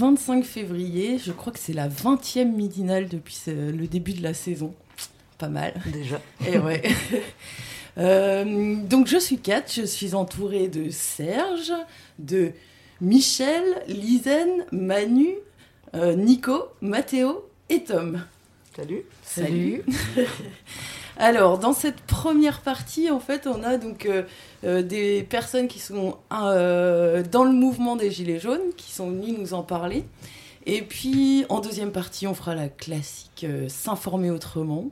25 février, je crois que c'est la 20e midinale depuis le début de la saison. Pas mal. Déjà. Et ouais. Euh, donc je suis Kat, je suis entourée de Serge, de Michel, Lisen, Manu, euh, Nico, Mathéo et Tom. Salut. Salut. Alors, dans cette première partie, en fait, on a donc euh, des personnes qui sont dans le mouvement des Gilets jaunes, qui sont venues nous en parler. Et puis, en deuxième partie, on fera la classique S'informer autrement.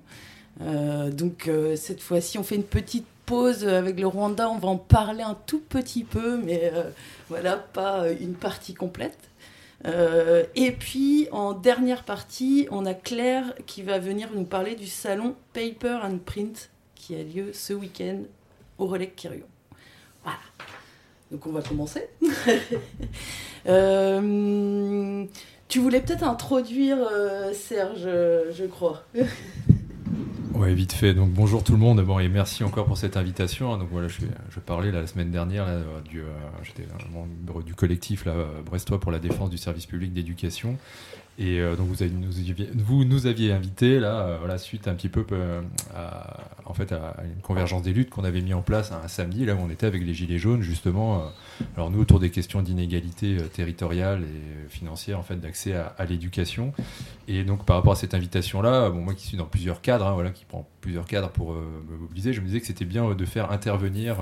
Euh, donc euh, cette fois-ci, on fait une petite pause avec le Rwanda. On va en parler un tout petit peu, mais euh, voilà, pas une partie complète. et puis en dernière partie, on a Claire qui va venir nous parler du salon Paper and Print qui a lieu ce week-end au Relais Kirion. Donc on va commencer. tu voulais peut-être introduire Serge, je crois. Ouais, vite fait. Donc bonjour tout le monde. Bon, et merci encore pour cette invitation. Donc voilà, je, parlais la semaine dernière du, euh, collectif Brestois pour la défense du service public d'éducation. Et euh, donc vous, nous, aviez invité là, euh, voilà, suite un petit peu à, en fait, à une convergence des luttes qu'on avait mis en place un samedi, là où on était avec les Gilets jaunes, justement. Alors nous, autour des questions d'inégalité territoriale et financière, en fait, d'accès à, l'éducation. Et donc par rapport à cette invitation-là, bon, moi qui suis dans plusieurs cadres, hein, voilà, qui prend plusieurs cadres pour me mobiliser, je me disais que c'était bien de faire intervenir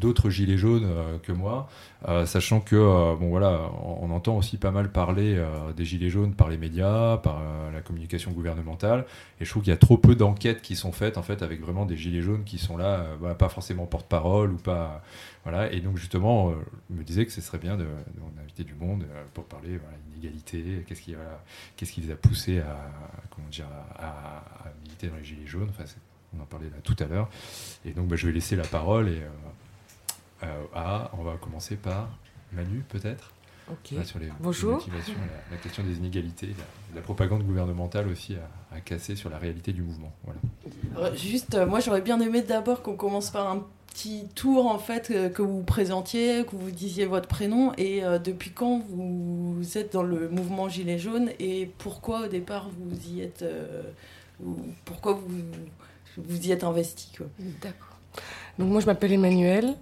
d'autres gilets jaunes que moi, sachant que bon voilà, on, entend aussi pas mal parler des gilets jaunes par les médias, par euh, la communication gouvernementale. Et je trouve qu'il y a trop peu d'enquêtes qui sont faites en fait avec vraiment des gilets jaunes qui sont là, euh, pas forcément porte-parole ou pas. Voilà. Et donc justement, euh, je me disais que ce serait bien d'inviter du monde pour parler voilà, inégalité, qu'est-ce qui, qu'est-ce qui les a poussés à, comment dire, à, militer dans les gilets jaunes. Enfin, on en parlait là tout à l'heure. Et donc bah, je vais laisser la parole et à, on va commencer par Manu peut-être. sur les, Bonjour. la, question des inégalités, la, propagande gouvernementale aussi à, casser sur la réalité du mouvement. Voilà. juste, euh, moi j'aurais bien aimé d'abord qu'on commence par un petit tour en fait euh, que vous vous présentiez, que vous disiez votre prénom et euh, depuis quand vous êtes dans le mouvement Gilets jaunes et pourquoi au départ vous y êtes, pourquoi vous, vous y êtes investi. D'accord. Donc moi je m'appelle Emmanuel.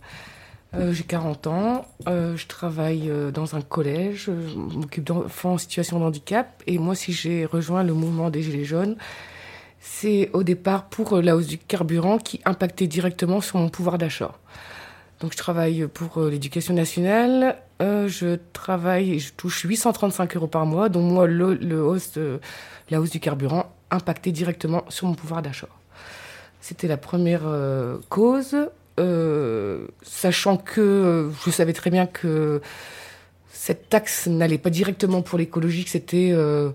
Euh, j'ai 40 ans, euh, je travaille euh, dans un collège, je m'occupe d'enfants en situation de handicap. Et moi, si j'ai rejoint le mouvement des Gilets jaunes, c'est au départ pour la hausse du carburant qui impactait directement sur mon pouvoir d'achat. Donc je travaille pour l'éducation nationale, je travaille, je touche 835 euros par mois, dont moi, le, le hausse la hausse du carburant impactait directement sur mon pouvoir d'achat. C'était la première cause. Euh, sachant que euh, je savais très bien que cette taxe n'allait pas directement pour l'écologie, que c'était, euh,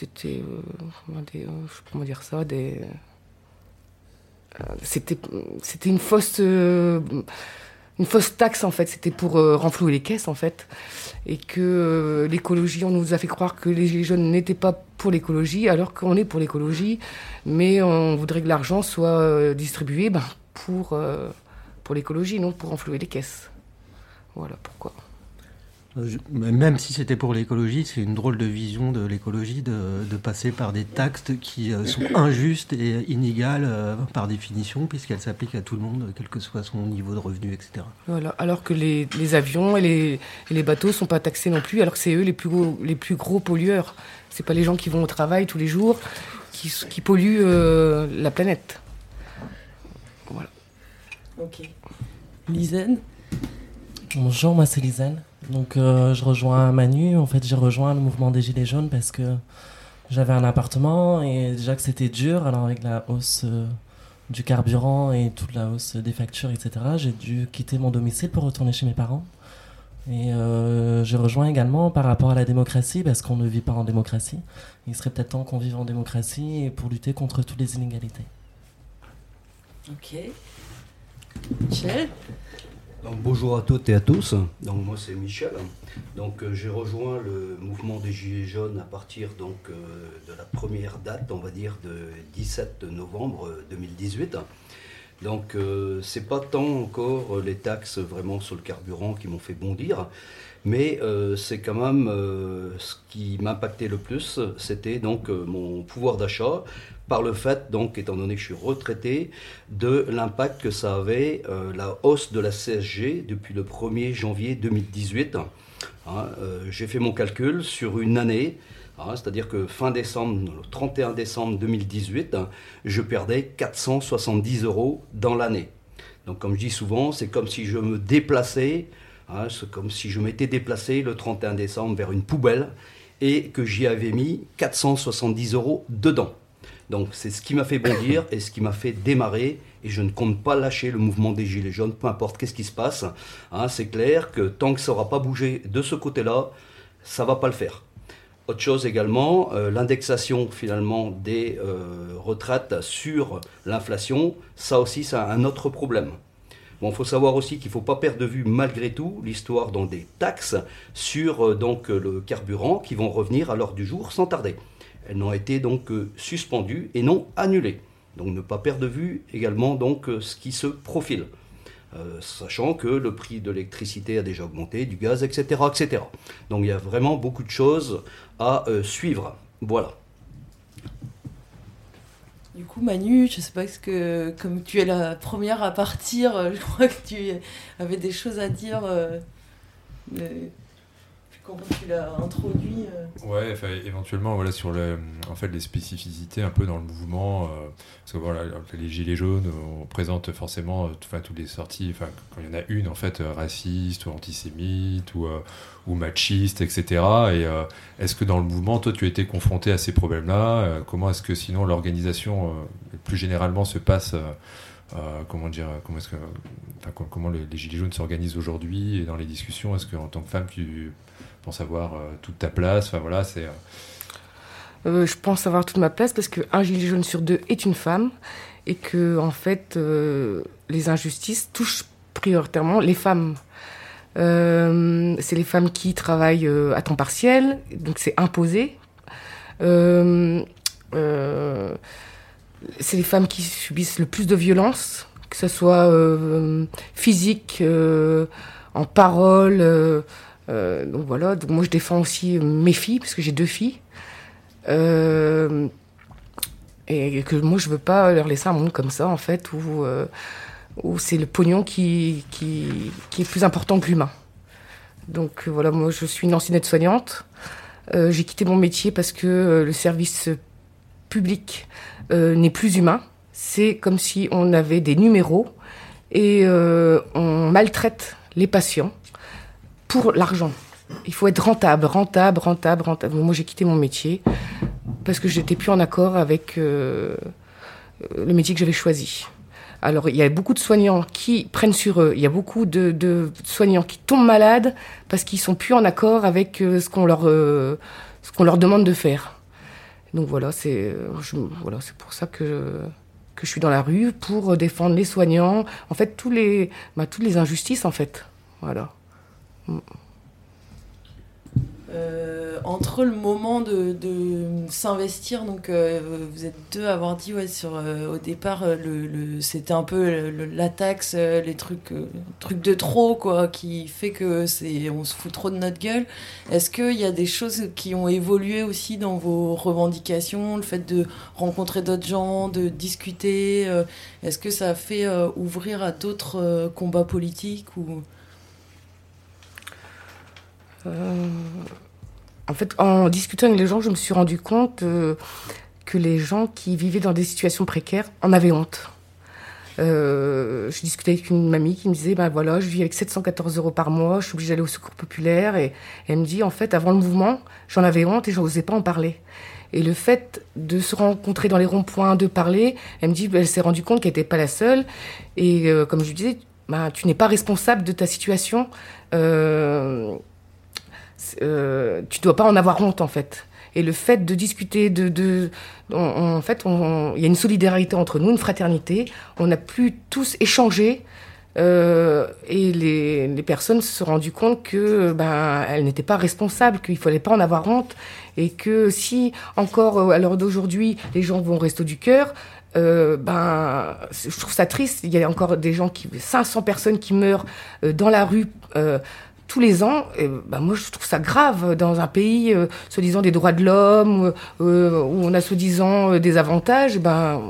c'était, comment dire ça, des, c'était, c'était une fausse, une fausse taxe en fait. C'était pour renflouer les caisses en fait, et que l'écologie, on nous a fait croire que les jeunes n'étaient pas pour l'écologie, alors qu'on est pour l'écologie, mais on voudrait que l'argent soit distribué ben, pour, euh, pour l'écologie, non pour enflouer les caisses. Voilà pourquoi. Euh, même si c'était pour l'écologie, c'est une drôle de vision de l'écologie de, de, passer par des taxes qui euh, sont injustes et inégales par définition, puisqu'elles s'appliquent à tout le monde, quel que soit son niveau de revenu, etc. Voilà, alors que les, les avions et les, et les bateaux ne sont pas taxés non plus, alors que c'est eux les plus gros, les plus gros pollueurs. C'est pas les gens qui vont au travail tous les jours qui, qui polluent la planète. Ok. Lisanne? Bonjour, moi c'est Lisanne. Donc euh, je rejoins Manu. En fait, j'ai rejoint le mouvement des Gilets jaunes parce que j'avais un appartement et déjà que c'était dur, alors avec la hausse euh, du carburant et toute la hausse des factures, etc., j'ai dû quitter mon domicile pour retourner chez mes parents. Et euh, je rejoins également par rapport à la démocratie, parce qu'on ne vit pas en démocratie. Il serait peut-être temps qu'on vive en démocratie et pour lutter contre toutes les inégalités. Ok. Michel? Donc, bonjour à toutes et à tous. Donc, moi c'est Michel. Donc euh, j'ai rejoint le mouvement des Gilets jaunes à partir donc, euh, de la première date, on va dire, de 17 novembre 2018. Donc euh, c'est pas tant encore les taxes vraiment sur le carburant qui m'ont fait bondir, mais c'est quand même ce qui m'impactait le plus, c'était donc mon pouvoir d'achat par le fait, donc, étant donné que je suis retraité, de l'impact que ça avait, la hausse de la CSG depuis le 1er janvier 2018. Hein, euh, j'ai fait mon calcul sur une année, hein, c'est-à-dire que fin décembre, 31 décembre 2018, je perdais 470 euros dans l'année. Donc comme je dis souvent, c'est comme si je me déplaçais, hein, c'est comme si je m'étais déplacé le 31 décembre vers une poubelle et que j'y avais mis 470 euros dedans. Donc c'est ce qui m'a fait bondir et ce qui m'a fait démarrer. Et je ne compte pas lâcher le mouvement des Gilets jaunes, peu importe qu'est-ce qui se passe. Hein, c'est clair que tant que ça n'aura pas bougé de ce côté-là, ça va pas le faire. Autre chose également, euh, l'indexation finalement des euh, retraites sur l'inflation, ça aussi c'est un autre problème. Bon, il faut savoir aussi qu'il ne faut pas perdre de vue malgré tout l'histoire des taxes sur euh, le carburant qui vont revenir à l'heure du jour sans tarder. Elles n'ont été donc euh, suspendues et non annulées. Donc ne pas perdre de vue également donc euh, ce qui se profile. Euh, sachant que le prix de l'électricité a déjà augmenté, du gaz, etc., etc. Donc il y a vraiment beaucoup de choses à suivre. Voilà. Du coup, Manu, je ne sais pas ce que, comme tu es la première à partir, je crois que tu avais des choses à dire comment tu l'as introduit euh. Ouais, éventuellement, voilà, sur le, en fait, les spécificités un peu dans le mouvement. Euh, parce que voilà, les Gilets jaunes, on présente forcément euh, enfin, toutes les sorties, enfin, quand il y en a une, en fait, raciste ou antisémite ou, ou machiste, etc. Et est-ce que dans le mouvement, toi, tu été confronté à ces problèmes-là Comment est-ce que sinon l'organisation, plus généralement, se passe comment dire, comment est-ce que, comment les, gilets jaunes s'organisent aujourd'hui et dans les discussions, est-ce qu'en tant que femme, tu pense avoir euh, toute ta place. Enfin voilà, c'est. Euh, euh, je pense avoir toute ma place parce qu'un gilet jaune sur deux est une femme et que en fait les injustices touchent prioritairement les femmes. c'est les femmes qui travaillent à temps partiel, donc c'est imposé. c'est les femmes qui subissent le plus de violence, que ce soit physique, en parole. Euh, donc voilà, moi je défends aussi mes filles, parce que j'ai deux filles. Euh, et que moi je veux pas leur laisser un monde comme ça, en fait, où, euh, où c'est le pognon qui, qui, qui, est plus important que l'humain. Donc voilà, moi je suis une ancienne aide-soignante. j'ai quitté mon métier parce que le service public n'est plus humain. C'est comme si on avait des numéros et on maltraite les patients pour l'argent. Il faut être rentable, rentable, rentable, rentable. Moi, j'ai quitté mon métier parce que j'étais plus en accord avec euh, le métier que j'avais choisi. Alors, il y a beaucoup de soignants qui prennent sur eux. Il y a beaucoup de, soignants qui tombent malades parce qu'ils sont plus en accord avec euh, ce qu'on leur, euh, ce qu'on leur demande de faire. Donc voilà, c'est voilà, c'est pour ça que que je suis dans la rue pour défendre les soignants. En fait, tous les, bah, toutes les injustices, en fait. Voilà. Euh, entre le moment de, s'investir, donc euh, vous êtes deux à avoir dit ouais, sur, euh, au départ le, c'était un peu la taxe, les trucs, de trop quoi, qui fait que c'est on se fout trop de notre gueule. Est-ce qu'il y a des choses qui ont évolué aussi dans vos revendications, le fait de rencontrer d'autres gens, de discuter Est-ce que ça a fait ouvrir à d'autres combats politiques ou en fait, en discutant avec les gens, je me suis rendu compte euh, que les gens qui vivaient dans des situations précaires en avaient honte. Euh, je discutais avec une mamie qui me disait, ben voilà, je vis avec 714 euros par mois, je suis obligée d'aller au secours populaire. Et, elle me dit, en fait, avant le mouvement, j'en avais honte et je n'osais pas en parler. Et le fait de se rencontrer dans les ronds-points, de parler, elle me dit, elle s'est rendue compte qu'elle n'était pas la seule. Et euh, comme je lui disais, bah, tu n'es pas responsable de ta situation. Euh, euh, tu dois pas en avoir honte en fait. Et le fait de discuter, de, de en fait, il y a une solidarité entre nous, une fraternité. On a pu tous échanger. Euh, et les, les, personnes se sont rendues compte que ben elles n'étaient pas responsables, qu'il fallait pas en avoir honte, et que si encore euh, à l'heure d'aujourd'hui les gens vont au resto du cœur, euh, ben je trouve ça triste. Il y a encore des gens qui 500 personnes qui meurent dans la rue. Euh, tous les ans, ben moi je trouve ça grave dans un pays euh, soi-disant des droits de l'homme, euh, où on a soi-disant euh, des avantages. Ben,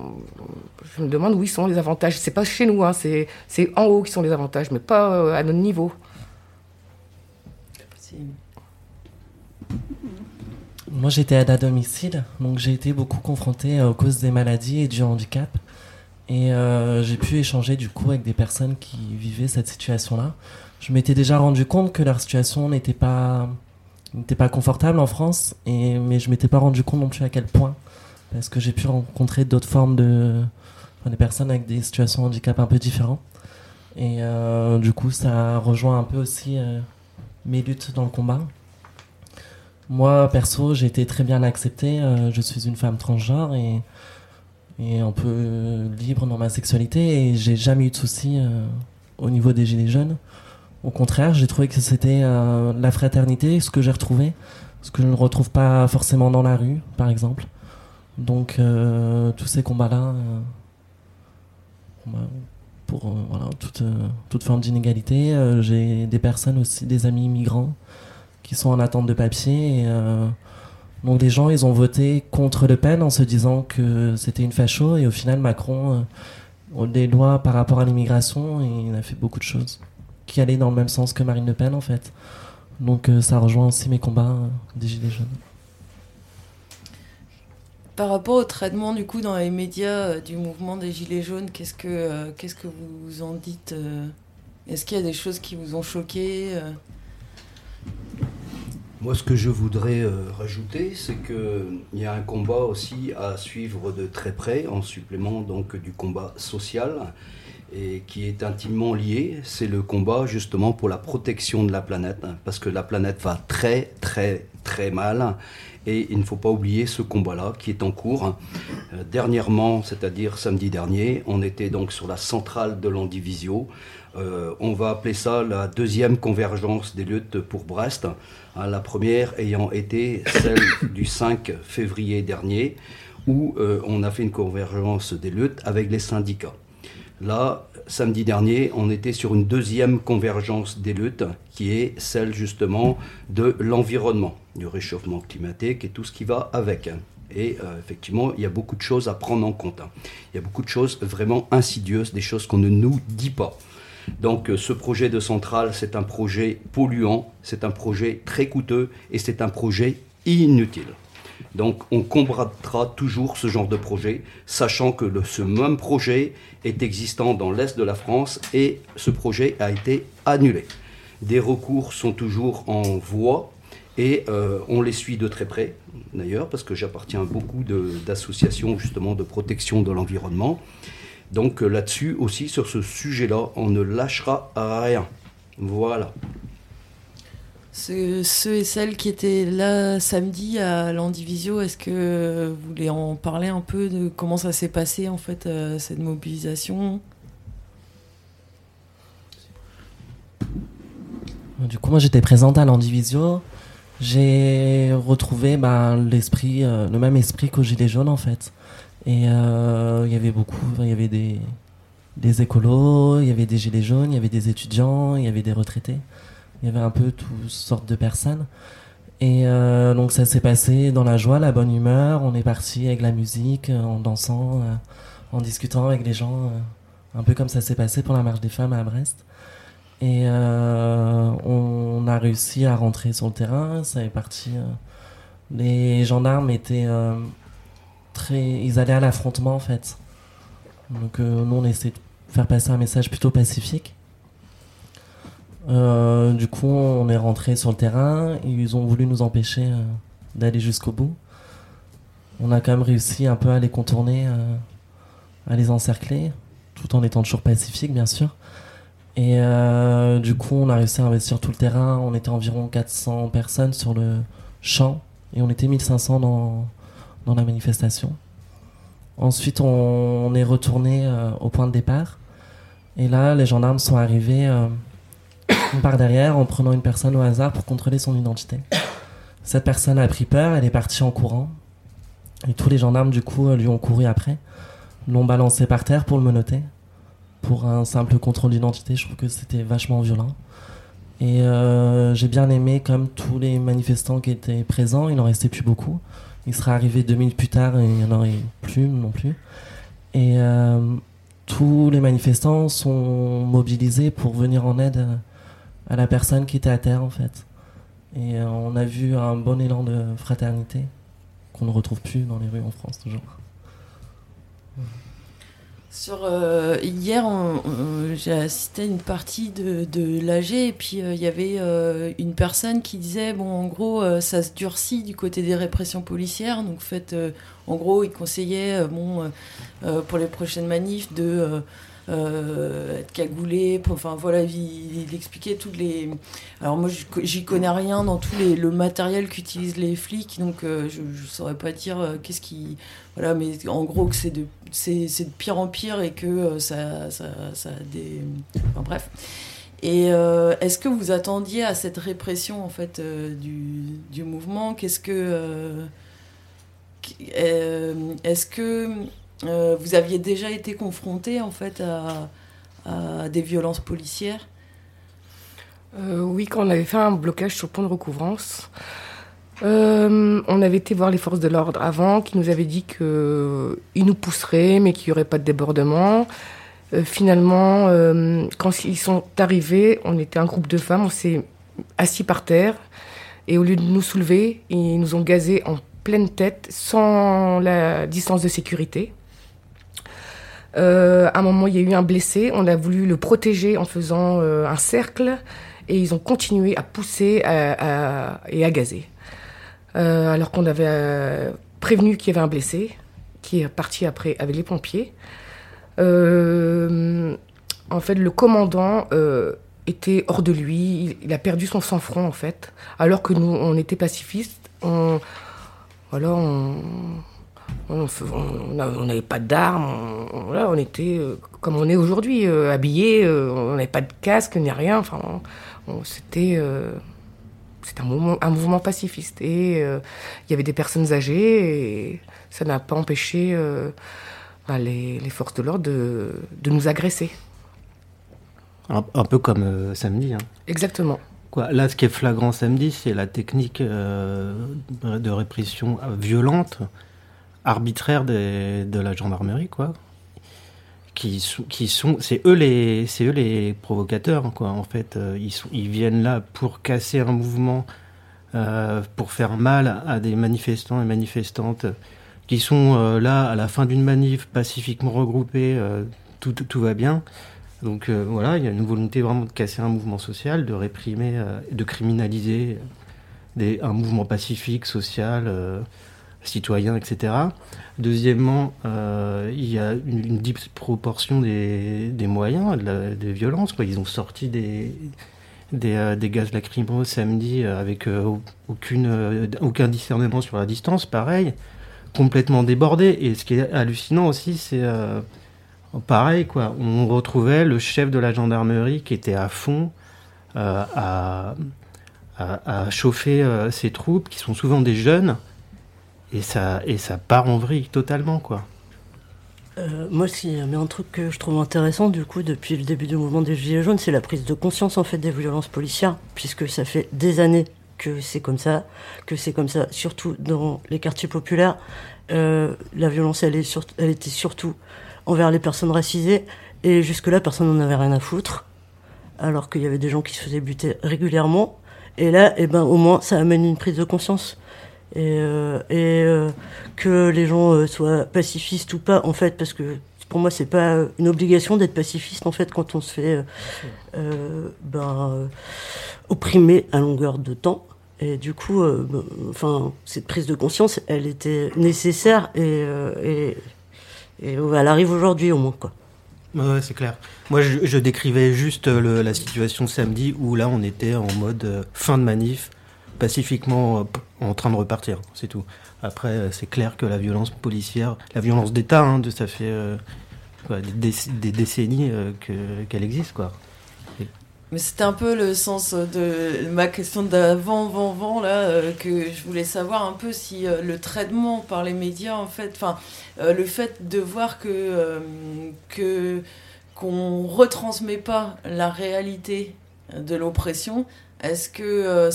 je me demande où ils sont les avantages. C'est pas chez nous, hein, c'est c'est en haut qui sont les avantages, mais pas euh, à notre niveau. Moi j'étais à domicile, donc j'ai été beaucoup confronté aux causes des maladies et du handicap. Et euh, j'ai pu échanger du coup avec des personnes qui vivaient cette situation-là. Je m'étais déjà rendu compte que leur situation n'était pas n'était pas confortable en France, et mais je m'étais pas rendu compte non plus à quel point, parce que j'ai pu rencontrer d'autres formes de des personnes avec des situations de handicap un peu différentes. Et euh, du coup, ça rejoint un peu aussi euh, mes luttes dans le combat. Moi, perso, j'ai été très bien acceptée. Euh, je suis une femme transgenre et, et un peu libre dans ma sexualité et j'ai jamais eu de soucis au niveau des gilets jaunes. Au contraire, j'ai trouvé que c'était euh, la fraternité, ce que j'ai retrouvé, ce que je ne retrouve pas forcément dans la rue, par exemple. Donc, euh, tous ces combats-là, euh, pour voilà, toute, toute forme d'inégalité, j'ai des personnes aussi, des amis migrants, qui sont en attente de papier. Donc, les gens, ils ont voté contre Le Pen en se disant que c'était une facho, et au final, Macron, des lois par rapport à l'immigration, il a fait beaucoup de choses qui allaient dans le même sens que Marine Le Pen, en fait. Donc, euh, ça rejoint aussi mes combats euh, des Gilets jaunes. Par rapport au traitement du coup dans les médias euh, du mouvement des Gilets jaunes, qu'est-ce que euh, qu'est-ce que vous en dites euh Est-ce qu'il y a des choses qui vous ont choqué euh? Moi, ce que je voudrais euh, rajouter, c'est qu'il y a un combat aussi à suivre de très près, en supplément donc du combat social, et qui est intimement lié. C'est le combat justement pour la protection de la planète, hein, parce que la planète va très très très mal. Et il ne faut pas oublier ce combat-là qui est en cours. Euh, dernièrement, c'est-à-dire samedi dernier, on était donc sur la centrale de l'Andivisio. Euh, on va appeler ça la deuxième convergence des luttes pour Brest. Hein, la première ayant été celle du 5 février dernier, où euh, on a fait une convergence des luttes avec les syndicats. Là, samedi dernier, on était sur une deuxième convergence des luttes, qui est celle justement de l'environnement, du réchauffement climatique et tout ce qui va avec. Et euh, effectivement, il y a beaucoup de choses à prendre en compte. hein. Il y a beaucoup de choses vraiment insidieuses, des choses qu'on ne nous dit pas. Donc euh, ce projet de centrale, c'est un projet polluant, c'est un projet très coûteux et c'est un projet inutile. Donc on combattra toujours ce genre de projet, sachant que ce même projet est existant dans l'Est de la France et ce projet a été annulé. Des recours sont toujours en voie et euh, on les suit de très près, d'ailleurs, parce que j'appartiens à beaucoup d'associations justement de protection de l'environnement. Donc euh, là-dessus aussi, sur ce sujet-là, on ne lâchera rien. Voilà. Ceux, et celles qui étaient là samedi à l'Andivisio, est-ce que vous voulez en parler un peu de comment ça s'est passé en fait euh, cette mobilisation? Du coup, moi j'étais présente à l'Andivisio. J'ai retrouvé ben, l'esprit, euh, le même esprit qu'au Gilet jaune en fait. Et euh, il y avait beaucoup, il y avait des, des écolos, il y avait des Gilets jaunes, il y avait des étudiants, il y avait des retraités. Il y avait un peu toutes sortes de personnes. Et euh, donc ça s'est passé dans la joie, la bonne humeur. On est parti avec la musique, euh, en dansant, euh, en discutant avec les gens. un peu comme ça s'est passé pour la marche des femmes à Brest. Et on a réussi à rentrer sur le terrain. Ça est parti. les gendarmes étaient très. Ils allaient à l'affrontement en fait. Donc nous on essayait de faire passer un message plutôt pacifique. Euh, du coup on est rentré sur le terrain. Ils ont voulu nous empêcher euh, d'aller jusqu'au bout. on a quand même réussi un peu à les contourner, euh, à les encercler, tout en étant toujours pacifique, bien sûr. Et du coup, on a réussi à investir tout le terrain. On était environ 400 personnes sur le champ et on était 1500 dans, dans la manifestation. Ensuite, on, est retourné au point de départ. Et là, les gendarmes sont arrivés par derrière en prenant une personne au hasard pour contrôler son identité. Cette personne a pris peur, elle est partie en courant. Et tous les gendarmes, du coup, lui ont couru après, l'ont balancé par terre pour le menotter. Pour un simple contrôle d'identité, je trouve que c'était vachement violent. Et euh, j'ai bien aimé, comme tous les manifestants qui étaient présents, il n'en restait plus beaucoup. Il sera arrivé deux minutes plus tard et il n'y en aurait plus non plus. Et euh, tous les manifestants sont mobilisés pour venir en aide à la personne qui était à terre en fait. Et euh, on a vu un bon élan de fraternité qu'on ne retrouve plus dans les rues en France toujours. Sur, euh, hier, j'ai assisté à une partie de, de l'AG et puis euh, il y avait une personne qui disait bon, en gros, ça se durcit du côté des répressions policières. Donc, fait, en gros, il conseillait bon, pour les prochaines manifs de euh, être cagoulé. Enfin voilà, il, expliquait toutes les. Alors moi, j'y connais rien dans tout les, le matériel qu'utilisent les flics, donc euh, je, ne saurais pas dire euh, qu'est-ce qui. Voilà, mais en gros que c'est de, c'est, de pire en pire et que ça, ça, ça des. Enfin bref. Et est-ce que vous attendiez à cette répression en fait du, du, mouvement? Qu'est-ce que est-ce que euh, vous aviez déjà été confronté en fait à, des violences policières? Euh, Oui, quand on avait fait un blocage sur le pont de recouvrance, euh, on avait été voir les forces de l'ordre avant, qui nous avaient dit qu'ils nous pousseraient, mais qu'il n'y aurait pas de débordement. finalement, quand ils sont arrivés, on était un groupe de femmes, on s'est assis par terre, et au lieu de nous soulever, ils nous ont gazés en pleine tête, sans la distance de sécurité. Euh, à un moment, il y a eu un blessé. On a voulu le protéger en faisant euh, un cercle et ils ont continué à pousser et à gazer. Euh, alors qu'on avait prévenu qu'il y avait un blessé qui est parti après avec les pompiers. en fait, le commandant était hors de lui. Il, a perdu son sang-froid en fait. Alors que nous, on était pacifistes. On, voilà, on, on n'avait pas d'armes, on, on, était euh, comme on est aujourd'hui, euh, habillés, euh, on n'avait pas de casque ni rien. Enfin, c'était un mouvement, un mouvement pacifiste. Et il y avait des personnes âgées et ça n'a pas empêché bah, les, forces de l'ordre de, nous agresser. Un, peu comme samedi. Hein. Exactement. Quoi, là, ce qui est flagrant samedi, c'est la technique de répression violente arbitraire de la gendarmerie, quoi. Qui, qui sont, c'est eux les, c'est eux les provocateurs, quoi. En fait, euh, ils ils viennent là pour casser un mouvement, euh, pour faire mal à des manifestants et manifestantes qui sont euh, là à la fin d'une manif pacifiquement regroupés, tout, tout, va bien. Donc voilà, il y a une volonté vraiment de casser un mouvement social, de réprimer, de criminaliser des, un mouvement pacifique, social citoyens, etc. Deuxièmement, euh, il y a une, disproportion des, des moyens, des violences. Quoi. Ils ont sorti des, des, euh, gaz lacrymaux samedi euh, avec aucune, aucun discernement sur la distance, pareil, complètement débordé. Et ce qui est hallucinant aussi, c'est pareil, quoi. On retrouvait le chef de la gendarmerie qui était à fond à, à, chauffer ses troupes, qui sont souvent des jeunes et ça, et ça part en vrille totalement, quoi. Euh, moi, s'il y a un truc que je trouve intéressant, du coup, depuis le début du mouvement des Gilets jaunes, c'est la prise de conscience, en fait, des violences policières, puisque ça fait des années que c'est comme ça, que c'est comme ça, surtout dans les quartiers populaires. Euh, la violence, elle, est elle était surtout envers les personnes racisées, et jusque-là, personne n'en avait rien à foutre, alors qu'il y avait des gens qui se faisaient buter régulièrement. Et là, eh ben, au moins, ça amène une prise de conscience et, euh, euh, que les gens euh, soient pacifistes ou pas, en fait, parce que pour moi, c'est pas une obligation d'être pacifiste, en fait, quand on se fait ben, opprimer à longueur de temps. Et du coup, euh, bah, enfin, cette prise de conscience, elle était nécessaire et, euh, et, et elle arrive aujourd'hui au moins. Quoi. Ouais, c'est clair. Moi, je, décrivais juste la situation samedi où là, on était en mode euh, fin de manif, pacifiquement euh, en train de repartir. C'est tout. Après, euh, c'est clair que la violence policière, la violence d'État, hein, ça fait euh, des, déc- des décennies que- qu'elle existe, quoi. Mais c'était un peu le sens de ma question d'avant, avant, avant, là, que je voulais savoir un peu si le traitement par les médias, en fait, enfin, le fait de voir que, que qu'on retransmet pas la réalité de l'oppression, est-ce que euh,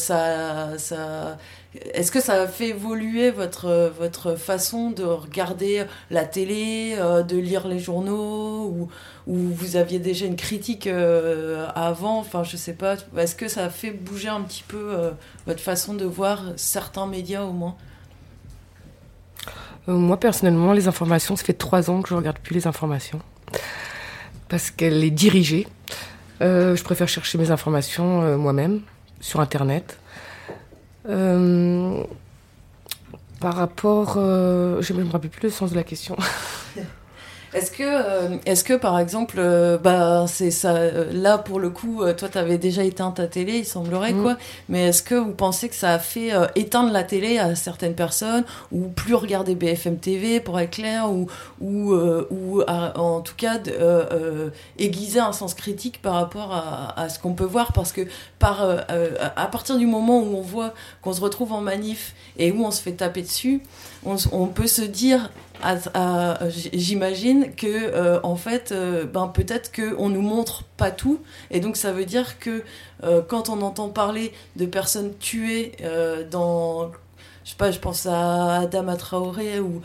est-ce que ça fait évoluer votre façon de regarder la télé, euh, de lire les journaux ou ou vous aviez déjà une critique euh, avant, enfin je sais pas, est-ce que ça fait bouger un petit peu votre façon de voir certains médias au moins? Moi, personnellement, les informations, ça fait trois ans que je regarde plus les informations. Parce qu'elle est dirigée. Je préfère chercher mes informations moi-même, sur Internet. Euh, par rapport... euh, je ne me rappelle plus le sens de la question. Est-ce que, euh, est-ce que par exemple, euh, bah c'est ça, euh, là pour le coup, toi t'avais déjà éteint ta télé, il semblerait Mm. quoi. Mais est-ce que vous pensez que ça a fait éteindre la télé à certaines personnes ou plus regarder BFM TV pour être clair ou ou ou à- en tout cas aiguiser un sens critique par rapport à, à ce qu'on peut voir? Parce que par à partir du moment où on voit qu'on se retrouve en manif et où on se fait taper dessus, on, peut se dire j'imagine que euh, en fait euh, ben peut-être que on nous montre pas tout. Et donc ça veut dire que euh, quand on entend parler de personnes tuées dans je sais pas je pense à Adama Traoré ou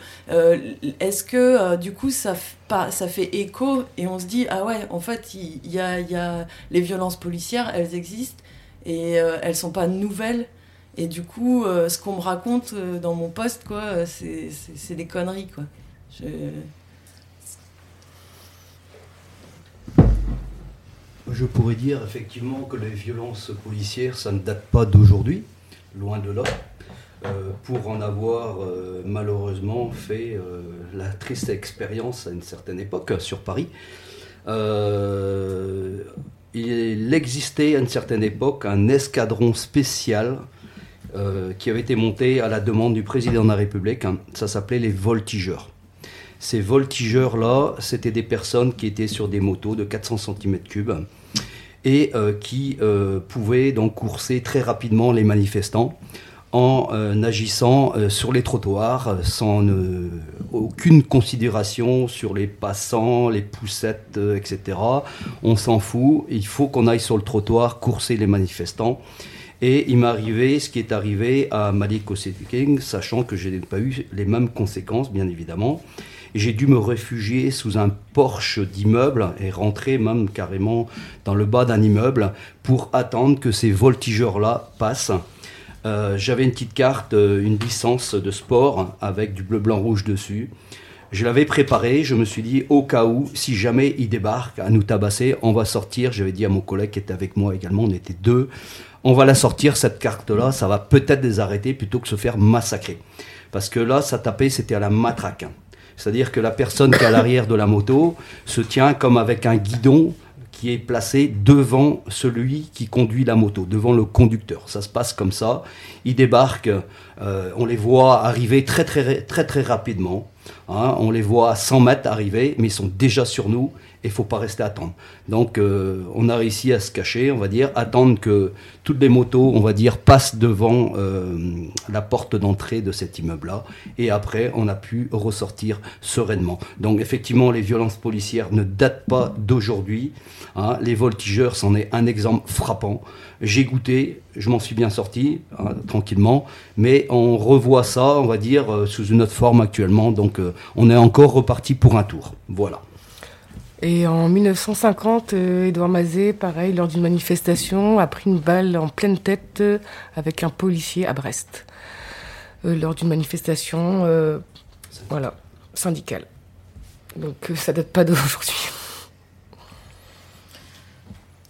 est-ce que du coup ça pas ça fait écho et on se dit ah ouais en fait il y, a les violences policières elles existent et elles sont pas nouvelles et du coup, euh, ce qu'on me raconte euh, dans mon poste, quoi, euh, c'est des conneries, quoi. Je... Pourrais dire effectivement que les violences policières, ça ne date pas d'aujourd'hui, loin de là. Pour en avoir malheureusement fait la triste expérience à une certaine époque sur Paris. Il existait à une certaine époque un escadron spécial euh, qui avait été monté à la demande du président de la République. hein. Ça s'appelait les voltigeurs. Ces voltigeurs-là, c'était des personnes qui étaient sur des motos de 400 cm3 et euh, qui euh, pouvaient donc courser très rapidement les manifestants en agissant sur les trottoirs sans aucune considération sur les passants, les poussettes, etc. On s'en fout, il faut qu'on aille sur le trottoir courser les manifestants. Et il m'est arrivé ce qui est arrivé à Malik King, sachant que je n'ai pas eu les mêmes conséquences, bien évidemment. J'ai dû me réfugier sous un porche d'immeuble et rentrer même carrément dans le bas d'un immeuble pour attendre que ces voltigeurs-là passent. Euh, J'avais une petite carte, euh, une licence de sport avec du bleu, blanc, rouge dessus. Je l'avais préparé, je me suis dit, au cas où, si jamais ils débarquent à nous tabasser, on va sortir. J'avais dit à mon collègue qui était avec moi également, on était deux, on va la sortir, cette carte-là, ça va peut-être les arrêter plutôt que se faire massacrer. Parce que là, ça tapait, c'était à la matraque. C'est-à-dire que la personne qui est à l'arrière de la moto se tient comme avec un guidon qui est placé devant celui qui conduit la moto, devant le conducteur. Ça se passe comme ça. Ils débarquent, euh, on les voit arriver très très très très rapidement. hein. on les voit à 100 mètres arriver, mais ils sont déjà sur nous et il faut pas rester à attendre. Donc euh, on a réussi à se cacher, on va dire, attendre que toutes les motos, on va dire, passent devant euh, la porte d'entrée de cet immeuble-là. Et après, on a pu ressortir sereinement. Donc effectivement, les violences policières ne datent pas d'aujourd'hui. hein. Les voltigeurs, c'en est un exemple frappant. J'ai goûté, je m'en suis bien sorti, hein, tranquillement. Mais on revoit ça, on va dire, euh, sous une autre forme actuellement. Donc on est encore reparti pour un tour. Voilà. Et en 1950, euh, Édouard Mazet, pareil, lors d'une manifestation, a pris une balle en pleine tête euh, avec un policier à Brest. Euh, lors d'une manifestation, euh, voilà, syndicale. Donc ça date pas d'aujourd'hui.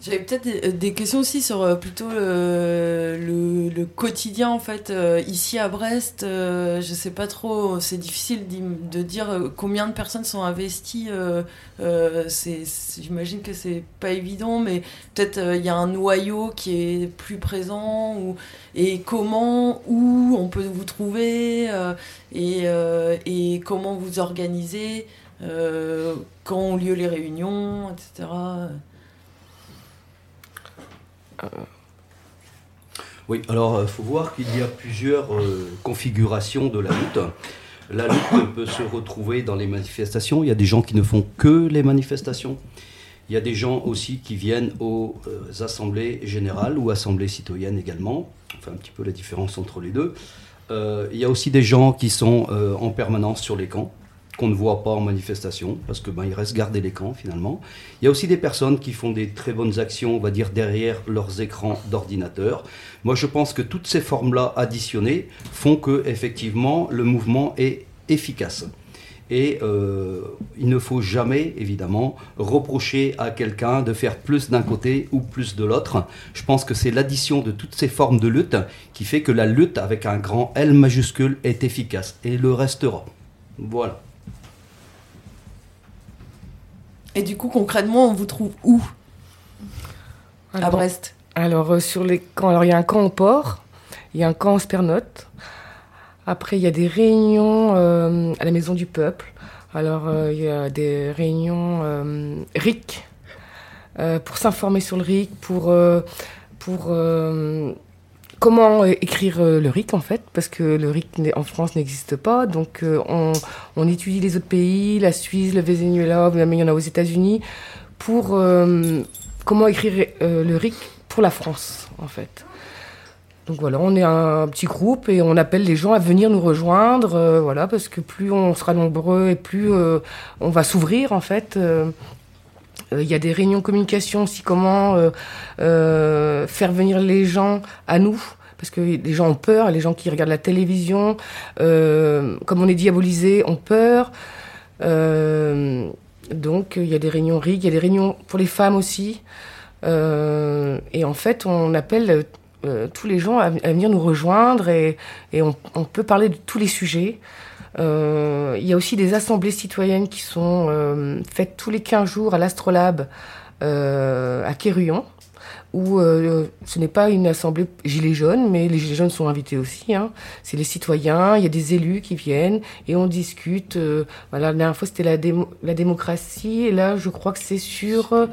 J'avais peut-être des, des questions aussi sur euh, plutôt le, le- le quotidien en fait euh, ici à Brest. euh, je sais pas trop, c'est difficile de dire euh, combien de personnes sont investies. euh, euh, J'imagine que c'est pas évident, mais peut-être euh, il y a un noyau qui est plus présent ou, et comment, où on peut vous trouver euh, et, euh, et comment vous organisez, euh, quand ont lieu les réunions, etc. Oui, alors il faut voir qu'il y a plusieurs euh, configurations de la lutte. La lutte peut se retrouver dans les manifestations. Il y a des gens qui ne font que les manifestations. Il y a des gens aussi qui viennent aux euh, assemblées générales ou assemblées citoyennes également. Enfin, un petit peu la différence entre les deux. Euh, il y a aussi des gens qui sont euh, en permanence sur les camps, qu'on ne voit pas en manifestation, parce que ben, ils restent garder les camps finalement. Il y a aussi des personnes qui font des très bonnes actions, on va dire, derrière leurs écrans d'ordinateur. Moi, je pense que toutes ces formes-là additionnées font que, effectivement, le mouvement est efficace. Et euh, il ne faut jamais, évidemment, reprocher à quelqu'un de faire plus d'un côté ou plus de l'autre. Je pense que c'est l'addition de toutes ces formes de lutte qui fait que la lutte avec un grand L majuscule est efficace et le restera. Voilà. Et du coup, concrètement, on vous trouve où À Brest Alors, euh, sur les camps, alors il y a un camp au port, il y a un camp en Spernote. Après, il y a des réunions euh, à la Maison du Peuple. Alors, euh, il y a des réunions RIC pour s'informer sur le RIC, pour, pour comment euh, écrire euh, le RIC en fait, parce que le RIC en France n'existe pas. Donc, euh, on, étudie les autres pays, la Suisse, le Venezuela, même il y en a aux États-Unis, pour comment écrire le RIC pour la France en fait. Donc voilà, on est un petit groupe et on appelle les gens à venir nous rejoindre, voilà, parce que plus on sera nombreux et plus on va s'ouvrir en fait. Euh, euh, Il y a des réunions communication aussi, comment euh, euh, faire venir les gens à nous, parce que les gens ont peur, les gens qui regardent la télévision, comme on est diabolisé, ont peur. Donc il y a des réunions RIG, il y a des réunions pour les femmes aussi. Et en fait, on appelle tous les gens à, venir nous rejoindre et, on peut parler de tous les sujets. Euh, il y a aussi des assemblées citoyennes qui sont euh, faites tous les 15 jours à l'Astrolabe euh, à Quéruillon, où euh, ce n'est pas une assemblée gilets jaunes, mais les gilets jaunes sont invités aussi. Hein. C'est les citoyens, il y a des élus qui viennent et on discute. euh, voilà, la dernière fois c'était la, démo- la démocratie et là je crois que c'est sur euh,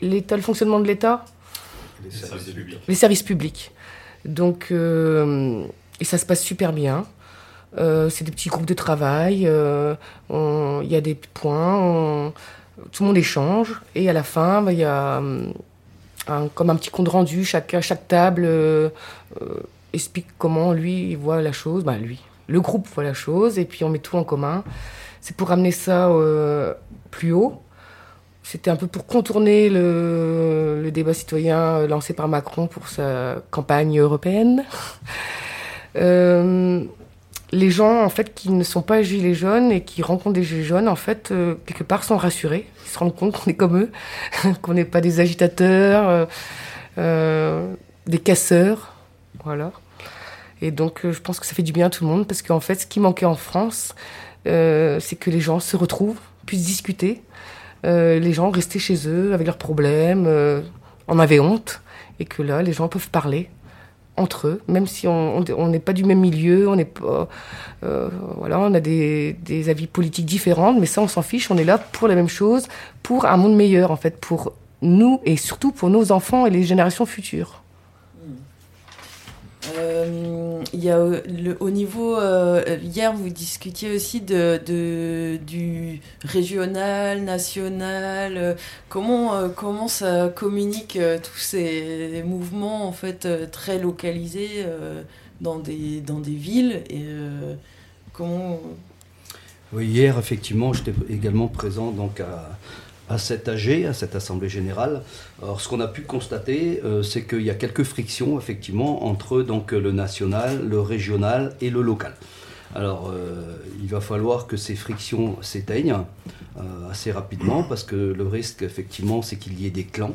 l'État, le fonctionnement de l'État les services publics. Donc, euh, et ça se passe super bien. Euh, c'est des petits groupes de travail. euh, Il y a des points. tout le monde échange. Et à la fin, bah, il y a un- comme un petit compte rendu. Chaque, chaque table euh, euh, explique comment lui voit la chose. Bah, lui, le groupe voit la chose. Et puis on met tout en commun. C'est pour amener ça euh, plus haut. C'était un peu pour contourner le, débat citoyen euh, lancé par Macron pour sa campagne européenne. Euh, les gens, en fait, qui ne sont pas gilets jaunes et qui rencontrent des gilets jaunes, en fait, euh, quelque part, sont rassurés. Ils se rendent compte qu'on est comme eux, qu'on n'est pas des agitateurs, euh, euh, des casseurs, voilà. Et donc, euh, je pense que ça fait du bien à tout le monde parce qu'en fait, ce qui manquait en France, euh, c'est que les gens se retrouvent, puissent discuter. Les gens restaient chez eux avec leurs problèmes, en avaient honte, et que là, les gens peuvent parler entre eux, même si on n'est pas du même milieu, on n'est pas, euh, voilà, on a des, des avis politiques différents, mais ça, on s'en fiche. On est là pour la même chose, pour un monde meilleur, en fait, pour nous et surtout pour nos enfants et les générations futures. Euh, y a euh, au niveau euh, hier vous discutiez aussi de, du régional, national. euh, comment ça communique tous ces mouvements en fait très localisés dans des dans des villes et comment hier, effectivement, j'étais également présent donc à, à cette AG, à cette Assemblée Générale. Alors, ce qu'on a pu constater, euh, c'est qu'il y a quelques frictions, effectivement, entre donc, le national, le régional et le local. Alors, euh, il va falloir que ces frictions s'éteignent euh, assez rapidement, parce que le risque, effectivement, c'est qu'il y ait des clans.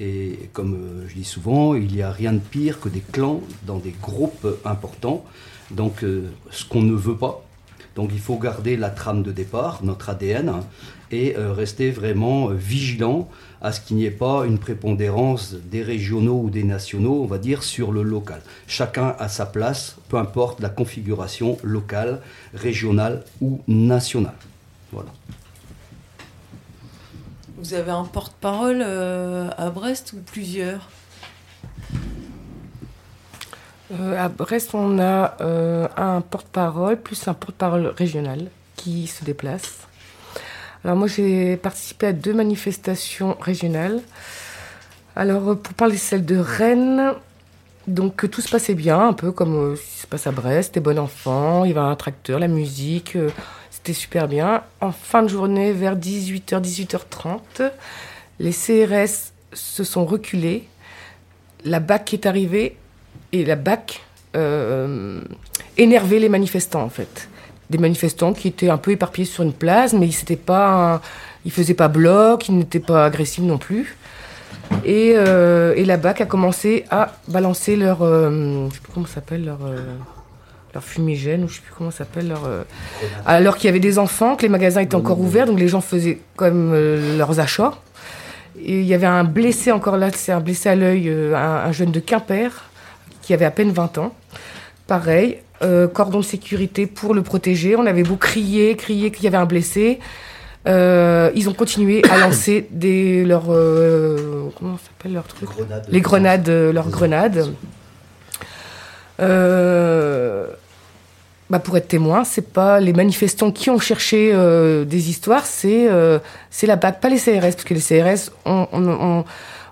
Et comme je dis souvent, il n'y a rien de pire que des clans dans des groupes importants. Donc ce qu'on ne veut pas. Donc il faut garder la trame de départ, notre ADN, hein, et euh, rester vraiment vigilant à ce qu'il n'y ait pas une prépondérance des régionaux ou des nationaux, on va dire, sur le local. Chacun a sa place, peu importe la configuration locale, régionale ou nationale. Voilà. Vous avez un porte-parole euh, à Brest ou plusieurs? Euh, à Brest, on a euh, un porte-parole plus un porte-parole régional qui se déplace. Alors moi, j'ai participé à deux manifestations régionales. Alors euh, pour parler celle de Rennes, donc tout se passait bien, un peu comme euh, ce se passe à Brest, des bons enfants, il y avait un tracteur, la musique, euh, c'était super bien. En fin de journée, vers 18h, 18h30, les CRS se sont reculés, la BAC est arrivée et la BAC euh, énervait les manifestants en fait. Des manifestants qui étaient un peu éparpillés sur une place, mais ils pas, un- ils faisaient pas bloc, ils n'étaient pas agressifs non plus. Et, euh, et la BAC a commencé à balancer leur, euh, je sais plus comment s'appelle, leur, euh, leur fumigène, ou je sais plus comment s'appelle, leur, alors qu'il y avait des enfants, que les magasins étaient encore ouverts, donc les gens faisaient quand même leurs achats. Et il y avait un blessé encore là, c'est un blessé à l'œil, un jeune de Quimper, qui avait à peine 20 ans. Pareil, euh, cordon de sécurité pour le protéger. On avait beau crier, crier qu'il y avait un blessé. Euh, ils ont continué à lancer des, leurs, euh, comment s'appelle leur truc Grenades. Les grenades, euh, leurs grenades. Bah pour être témoin, c'est pas les manifestants qui ont cherché des histoires, c'est c'est la BAC, pas les CRS, parce que les CRS, on, on, on,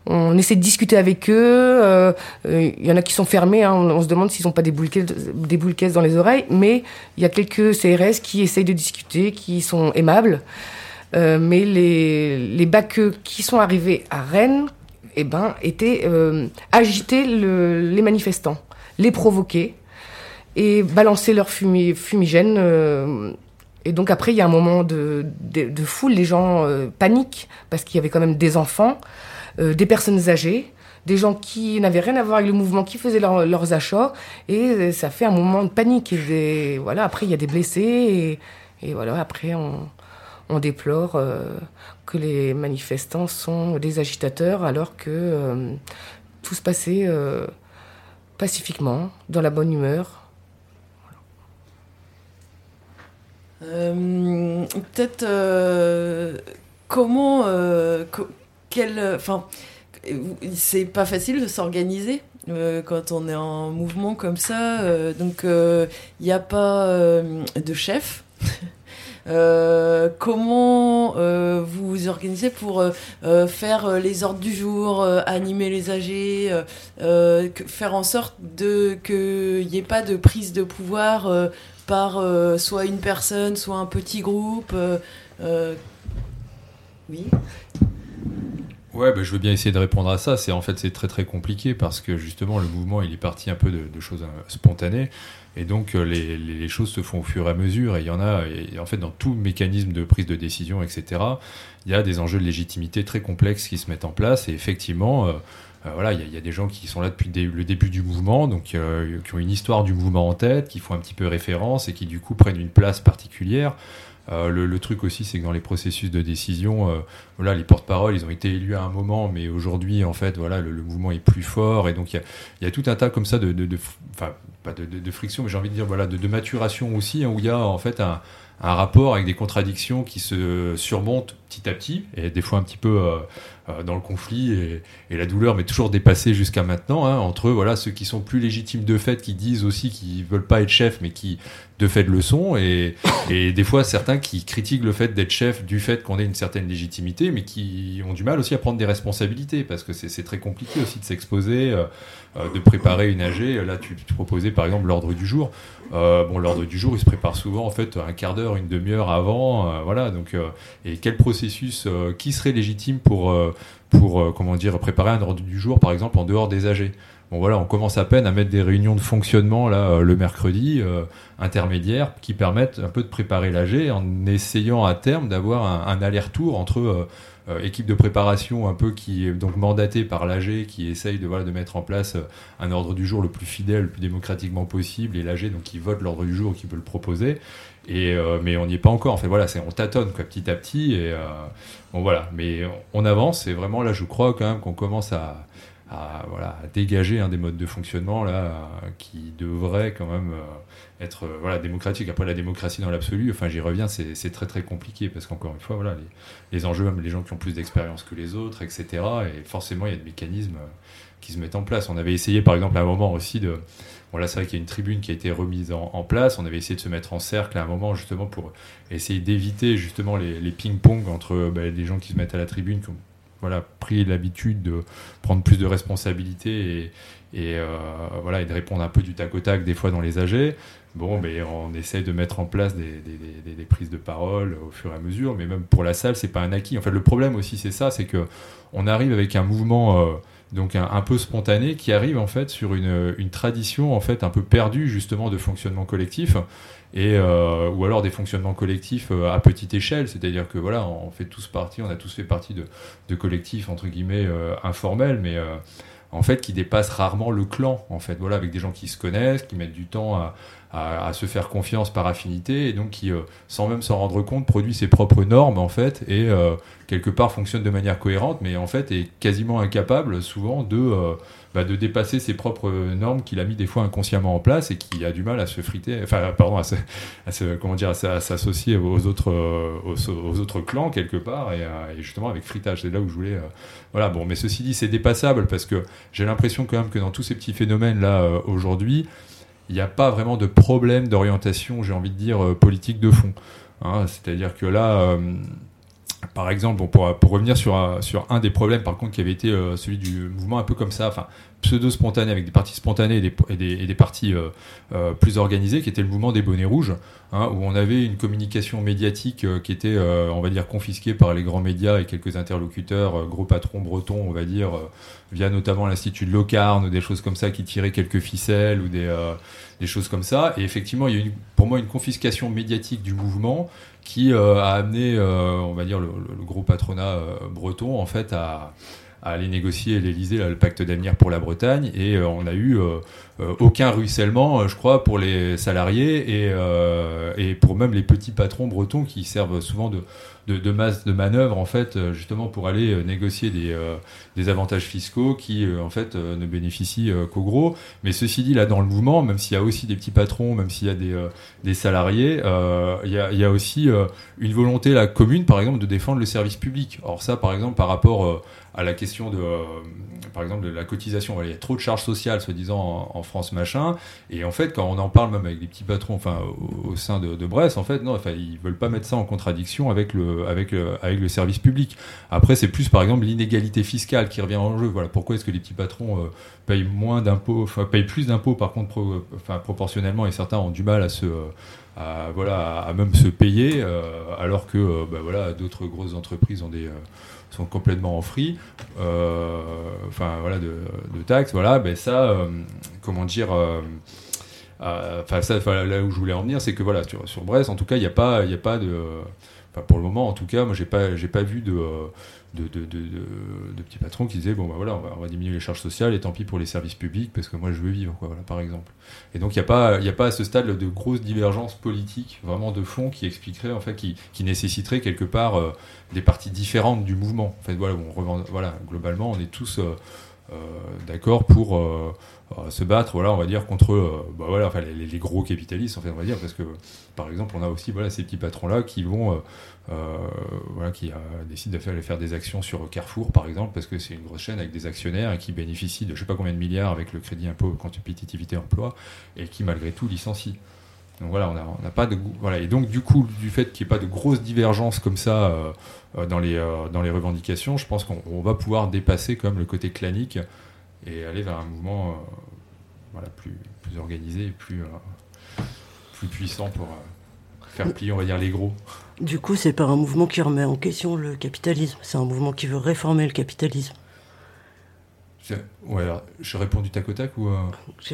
on essaie de discuter avec eux. euh, euh, Il y en a qui sont fermés, hein, on, se demande s'ils n'ont pas des boules, des dans les oreilles, mais il y a quelques CRS qui essayent de discuter, qui sont aimables. Euh, mais les, les qui sont arrivés à Rennes, eh ben, étaient euh, agiter le, les manifestants, les provoquer et balancer leur fumi- fumigène. euh, et donc après, il y a un moment de, foule, les gens euh, paniquent parce qu'il y avait quand même des enfants, euh, des personnes âgées, des gens qui n'avaient rien à voir avec le mouvement, qui faisaient leur- leurs achats, et euh, ça fait un moment de panique. Et voilà, après, il y a des blessés, et, voilà, après, on, déplore euh, que les manifestants sont des agitateurs alors que tout se passait pacifiquement, dans la bonne humeur. Peut-être comment, co- quel, enfin, c'est pas facile de s'organiser euh, quand on est en mouvement comme ça. euh, donc il n'y a pas euh, de chef. Euh, comment euh, vous vous organisez pour euh, euh, faire euh, les ordres du jour, euh, animer les âgés, euh, euh, faire en sorte de qu'il n'y ait pas de prise de pouvoir euh, par euh, soit une personne, soit un petit groupe. euh, euh, Oui. Ouais, bah, je veux bien essayer de répondre à ça. C'est en fait c'est très très compliqué parce que justement le mouvement il est parti un peu de, de choses euh, spontanées et donc euh, les, les- choses se font au fur et à mesure et il y en a et en fait dans tout mécanisme de prise de décision etc. Il y a des enjeux de légitimité très complexes qui se mettent en place et effectivement euh, euh, voilà il y, y a des gens qui sont là depuis le dé- le début du mouvement donc euh, qui ont une histoire du mouvement en tête, qui font un petit peu référence et qui du coup prennent une place particulière. Euh, le, le truc aussi, c'est que dans les processus de décision, voilà, les porte-paroles, ils ont été élus à un moment, mais aujourd'hui, en fait, voilà, le, mouvement est plus fort, et donc il y a, tout un tas comme ça de, de, enfin, pas de, friction, mais j'ai envie de dire, voilà, de, maturation aussi, hein, où il y a en fait un, rapport avec des contradictions qui se surmontent petit à petit, et des fois un petit peu euh, euh, dans le conflit et, la douleur, mais toujours dépassée jusqu'à maintenant, hein, entre voilà, ceux qui sont plus légitimes de fait, qui disent aussi qu'ils veulent pas être chefs, mais qui de fait le sont, et, et des fois certains qui critiquent le fait d'être chef du fait qu'on ait une certaine légitimité, mais qui ont du mal aussi à prendre des responsabilités, parce que c'est très compliqué aussi de s'exposer, euh, euh, de préparer une AG. Là, tu, proposais par exemple l'ordre du jour. Euh, bon, l'ordre du jour, il se prépare souvent en fait un quart d'heure, une demi-heure avant, voilà. Donc, et quel processus, qui serait légitime pour, pour comment dire, préparer un ordre du jour, par exemple, en dehors des AG bon voilà, on commence à peine à mettre des réunions de fonctionnement là le mercredi intermédiaires qui permettent un peu de préparer l'AG en essayant à terme d'avoir un, aller-retour entre équipe de préparation un peu qui est donc mandatée par l'AG qui essaye de, voilà, de mettre en place un ordre du jour le plus fidèle, le plus démocratiquement possible et l'AG donc qui vote l'ordre du jour qui peut le proposer. Et, mais on n'y est pas encore. En fait voilà c'est on tâtonne quoi, petit à petit et bon voilà. Mais on avance et vraiment là je crois quand même qu'on commence à, voilà, dégager des modes de fonctionnement là qui devrait quand même euh, être euh, voilà démocratique. Après la démocratie dans l'absolu, enfin j'y reviens, c'est très très compliqué parce qu'encore une fois voilà les, enjeux même les gens qui ont plus d'expérience que les autres, etc. Et forcément il y a des mécanismes euh, qui se mettent en place. On avait essayé par exemple à un moment aussi de Bon, là, c'est vrai qu'il y a une tribune qui a été remise en, place. On avait essayé de se mettre en cercle à un moment, justement, pour essayer d'éviter, justement, les, ping-pong entre bah, les gens qui se mettent à la tribune, voilà, pris l'habitude de prendre plus de responsabilités et, euh, voilà, et de répondre un peu du tac au tac des fois dans les AG. Bon, mais on essaie de mettre en place des, des, prises de parole au fur et à mesure, mais même pour la salle, c'est pas un acquis. En fait, le problème aussi, c'est ça, c'est que on arrive avec un mouvement euh, donc un, peu spontané qui arrive en fait sur une, une, tradition en fait un peu perdue justement de fonctionnement collectif et euh, ou alors des fonctionnements collectifs euh, à petite échelle, c'est-à-dire que voilà, on fait tous partie, on a tous fait partie de, de collectifs entre guillemets euh, informels, mais en fait qui dépassent rarement le clan, en fait, voilà, avec des gens qui se connaissent, qui mettent du temps à, à, se faire confiance par affinité et donc qui, sans même s'en rendre compte, produit ses propres normes en fait et quelque part fonctionne de manière cohérente, mais en fait est quasiment incapable souvent de bah, de dépasser ses propres normes qu'il a mis des fois inconsciemment en place et qui a du mal à se friter, enfin pardon, à se, comment dire, à s'associer aux autres aux, autres clans quelque part et, justement avec fritage. C'est là où je voulais, euh, voilà. Bon, mais ceci dit, c'est dépassable parce que j'ai l'impression quand même que dans tous ces petits phénomènes là euh, aujourd'hui, il n'y a pas vraiment de problème d'orientation, j'ai envie de dire euh, politique de fond. Hein. C'est-à-dire que là par exemple, pour, pour, revenir sur sur un des problèmes, par contre, qui avait été euh, celui du mouvement un peu comme ça, enfin, pseudo-spontané, avec des partis spontanés et des, et des, et des partis euh, euh, plus organisés, qui était le mouvement des bonnets rouges, hein, où on avait une communication médiatique qui était, on va dire, confisquée par les grands médias et quelques interlocuteurs, gros patrons bretons, on va dire, via notamment l'Institut de Locarne, ou des choses comme ça, qui tiraient quelques ficelles, ou des, des choses comme ça. Et effectivement, il y a eu pour moi une confiscation médiatique du mouvement qui euh, a amené, euh, on va dire, le, gros patronat euh, breton, en fait, à, aller négocier l'Elysée, le pacte d'avenir pour la Bretagne, et on a eu aucun ruissellement, je crois, pour les salariés et pour même les petits patrons bretons qui servent souvent de, de, masse de manœuvre en fait euh, justement pour aller euh, négocier des, euh, des avantages fiscaux qui en fait ne bénéficient qu'aux gros. Mais ceci dit là dans le mouvement, même s'il y a aussi des petits patrons, même s'il y a des, des salariés, il, y a, y a aussi une volonté la commune par exemple de défendre le service public. Or ça par exemple par rapport à la question de, par exemple, la cotisation. il y a trop de charges sociales, soi-disant, en, France, machin. Et en fait, quand on en parle même avec les petits patrons, enfin, au, sein de, Brest, en fait, non, enfin, ils veulent pas mettre ça en contradiction avec le, avec le, avec le service public. Après, c'est plus, par exemple, l'inégalité fiscale qui revient en jeu. Voilà, pourquoi est-ce que les petits patrons euh, payent moins d'impôts, enfin, payent plus d'impôts, par contre, enfin, proportionnellement, et certains ont du mal à se, à, voilà, à même se payer, euh, alors que, bah, voilà, d'autres grosses entreprises ont des sont complètement en free, euh, enfin voilà, de, taxes, voilà, ben ça, euh, comment dire, euh, enfin ça, là où je voulais en venir, c'est que voilà, sur, sur Brest, en tout cas, il n'y a pas, il a pas de, pour le moment, en tout cas, moi j'ai pas, j'ai pas vu de de, de, de, petits patrons qui disaient bon bah voilà on va, diminuer les charges sociales et tant pis pour les services publics parce que moi je veux vivre quoi voilà par exemple. Et donc il n'y a pas il a pas à ce stade de grosses divergences politiques vraiment de fond qui expliquerait en fait qui, qui nécessiterait quelque part euh, des parties différentes du mouvement. En fait voilà on voilà globalement on est tous euh, d'accord pour se battre voilà on va dire contre bah, voilà les, gros capitalistes on va parce que par exemple on a aussi voilà ces petits patrons là qui vont euh, voilà, qui décide de faire, faire des actions sur Carrefour, par exemple, parce que c'est une grosse chaîne avec des actionnaires et qui bénéficie de je sais pas combien de milliards avec le crédit impôt compétitivité emploi et qui malgré tout licencie. Donc voilà, on n'a pas de voilà et donc du coup du fait qu'il n'y ait pas de grosses divergences comme ça euh, euh, dans les dans les revendications, je pense qu'on va pouvoir dépasser comme le côté clanique et aller vers un mouvement voilà plus plus organisé et plus plus puissant pour faire plier on va dire les gros. Du coup, c'est pas un mouvement qui remet en question le capitalisme, c'est un mouvement qui veut réformer le capitalisme. Ouais, alors, je réponds du tac au tac ou. euh,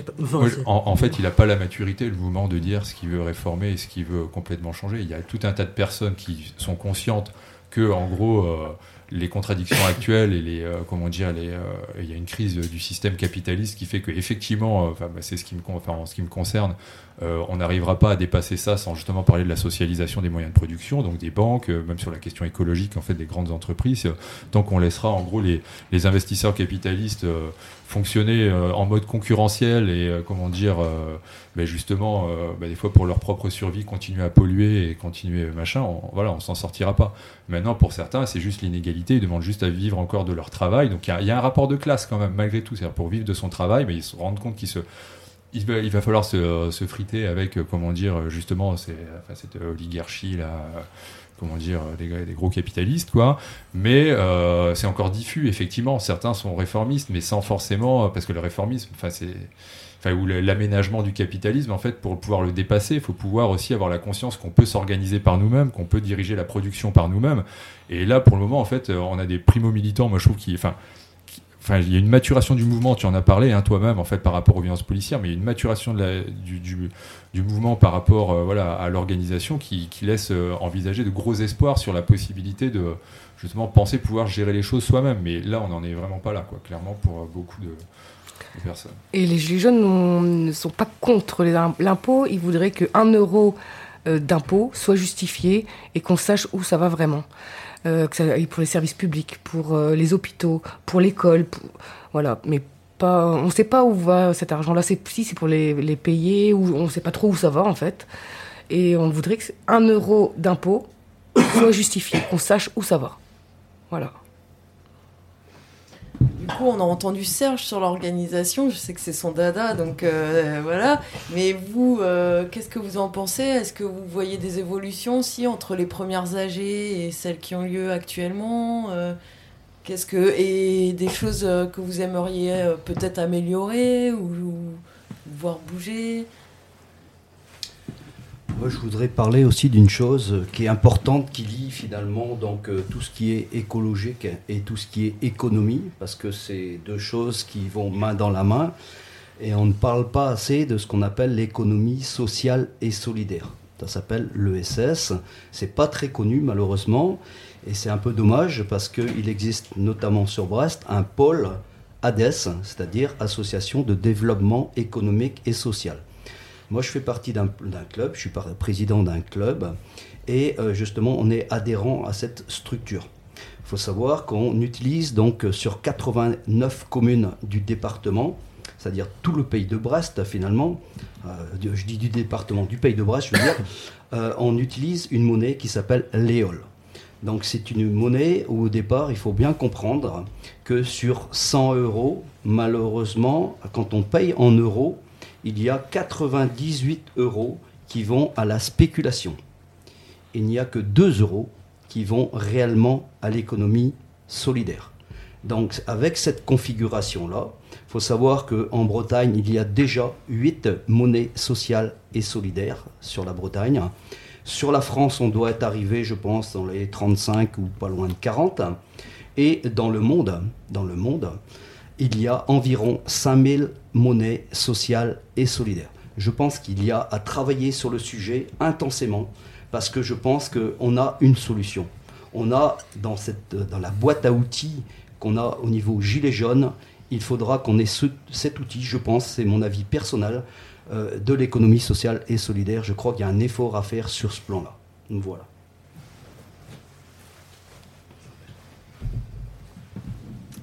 pas. Enfin, en, en fait, il n'a pas la maturité, le mouvement, de dire ce qu'il veut réformer et ce qu'il veut complètement changer. Il y a tout un tas de personnes qui sont conscientes que, en gros, euh, les contradictions actuelles et les, euh, comment dire, les, il y a une crise du système capitaliste qui fait que, effectivement, bah, c'est ce qui me, con- enfin, en ce qui me concerne, euh, on n'arrivera pas à dépasser ça sans justement parler de la socialisation des moyens de production, donc des banques, euh, même sur la question écologique, en fait, des grandes entreprises. euh, tant qu'on laissera, en gros, les, les investisseurs capitalistes euh, fonctionner euh, en mode concurrentiel et comment dire ben justement ben des fois pour leur propre survie continuer à polluer et continuer machin on, voilà on s'en sortira pas. Maintenant pour certains c'est juste l'inégalité. Ils demandent juste à vivre encore de leur travail. Donc il y y, a un rapport de classe quand même malgré tout. C'est pour vivre de son travail mais ils se rendent compte qu'ils se il va, falloir se, euh, friter avec, euh, comment dire, euh, justement, cette oligarchie là, comment dire, des, gros capitalistes, quoi. Mais c'est encore diffus, effectivement. Certains sont réformistes, mais sans forcément, parce que le réformisme, enfin, c'est, enfin, ou l'aménagement du capitalisme, en fait, pour pouvoir le dépasser, il faut pouvoir aussi avoir la conscience qu'on peut s'organiser par nous-mêmes, qu'on peut diriger la production par nous-mêmes. Et là, pour le moment, en fait, on a des primo-militants, moi, je trouve, qui, enfin, Il y a une maturation du mouvement, tu en as parlé hein, toi-même en fait par rapport aux violences policières, mais il y a une maturation du, mouvement par rapport euh, à l'organisation qui, laisse euh, envisager de gros espoirs sur la possibilité de justement penser pouvoir gérer les choses soi-même. Mais là, on n'en est vraiment pas là, quoi, clairement, pour euh, beaucoup de, personnes. Et les Gilets jaunes ne sont pas contre l'impôt. Ils voudraient que 1 euro d'impôt soit justifié et qu'on sache où ça va vraiment. Euh, pour les services publics, pour euh, les hôpitaux, pour l'école. Voilà. Mais pas, on ne sait pas où va cet argent-là. C'est si c'est pour les, payer ou on ne sait pas trop où ça va en fait. Et on voudrait que 1 euro d'impôt soit justifié, qu'on sache où ça va. Voilà. Du coup, on a entendu Serge sur l'organisation. Je sais que c'est son dada, donc euh, voilà. Mais vous, euh, qu'est-ce que vous en pensez? Est-ce que vous voyez des évolutions aussi entre les premières AG et celles qui ont lieu actuellement Euh, Qu'est-ce que et des choses que vous aimeriez peut-être améliorer ou voir bouger? Moi, je voudrais parler aussi d'une chose qui est importante, qui lie finalement donc euh, tout ce qui est écologique et tout ce qui est économie, parce que c'est deux choses qui vont main dans la main, et on ne parle pas assez de ce qu'on appelle l'économie sociale et solidaire. Ça s'appelle l'ESS. C'est pas très connu malheureusement, et c'est un peu dommage parce qu'il existe notamment sur Brest un pôle ADES, c'est-à-dire Association de développement économique et social. Moi, je fais partie d'un club, je suis président d'un club, et euh, justement, on est adhérent à cette structure. Il faut savoir qu'on utilise donc euh, sur 89 communes du département, c'est-à-dire tout le pays de Brest finalement, euh, je dis du département, du pays de Brest, je veux dire, on utilise une monnaie qui s'appelle l'éole. Donc c'est une monnaie où au départ, il faut bien comprendre que sur 100 euros, malheureusement, quand on paye en euros, il y a 98 euros qui vont à la spéculation. Il n'y a que 2 euros qui vont réellement à l'économie solidaire. Donc avec cette configuration-là, il faut savoir qu'en Bretagne, il y a déjà 8 monnaies sociales et solidaires sur la Bretagne. Sur la France, on doit être arrivé, je pense, dans les 35 ou pas loin de 40. Et dans le monde, dans le monde, il y a environ 5000 monnaies sociales et solidaires. Je pense qu'il y a à travailler sur le sujet intensément parce que je pense qu'on a une solution. On a dans, cette, dans la boîte à outils qu'on a au niveau gilet jaune, il faudra qu'on ait ce- cet outil, je pense, c'est mon avis personnel, euh, de l'économie sociale et solidaire. Je crois qu'il y a un effort à faire sur ce plan-là. Voilà.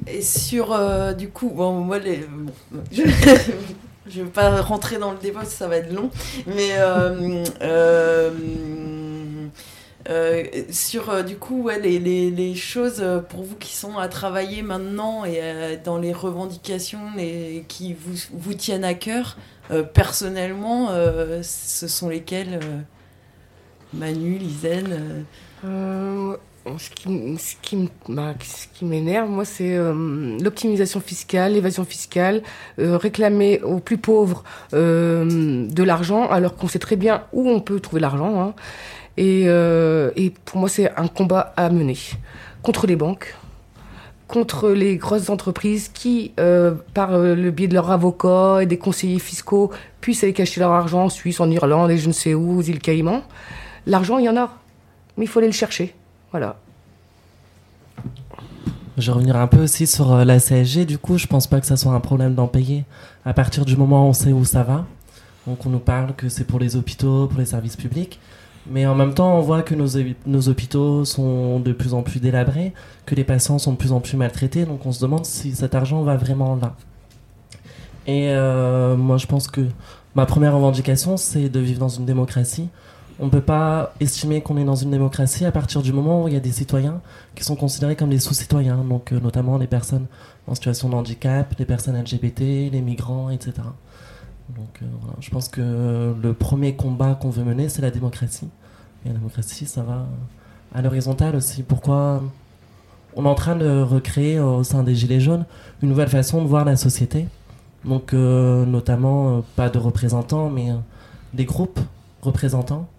Et sur, euh, du coup, bon, moi, les, bon, je ne vais pas rentrer dans le débat, ça va être long, mais euh, euh, euh, sur, euh, du coup, ouais, les, les, les choses pour vous qui sont à travailler maintenant et euh, dans les revendications et qui vous, vous tiennent à cœur, euh, personnellement, euh, ce sont lesquelles euh, Manu, euh, Euh, ce qui, m- ce qui, m'énerve, moi, c'est euh, l'optimisation fiscale, l'évasion fiscale, euh, réclamer aux plus pauvres euh, de l'argent, alors qu'on sait très bien où on peut trouver l'argent. hein. Et, et pour moi, c'est un combat à mener contre les banques, contre les grosses entreprises qui, par le biais de leurs avocats et des conseillers fiscaux, puissent aller cacher leur argent en Suisse, en Irlande et je ne sais où, aux îles Caïmans. L'argent, il y en a, mais il faut aller le chercher. Voilà. Je vais revenir un peu aussi sur euh, la CSG. Du coup, je pense pas que ça soit un problème d'en payer. À partir du moment où on sait où ça va, donc on nous parle que c'est pour les hôpitaux, pour les services publics. Mais en même temps, on voit que nos, nos hôpitaux sont de plus en plus délabrés, que les patients sont de plus en plus maltraités. Donc on se demande si cet argent va vraiment là. Et euh, moi, je pense que ma première revendication, c'est de vivre dans une démocratie. On ne peut pas estimer qu'on est dans une démocratie à partir du moment où il y a des citoyens qui sont considérés comme des sous-citoyens, donc euh, notamment les personnes en situation de handicap, les personnes LGBT, les migrants, etc. Donc euh, je pense que le premier combat qu'on veut mener, c'est la démocratie. Et la démocratie, ça va à l'horizontale aussi. Pourquoi on est en train de recréer au sein des Gilets jaunes une nouvelle façon de voir la société? Donc euh, notamment, pas de représentants, mais des groupes représentants.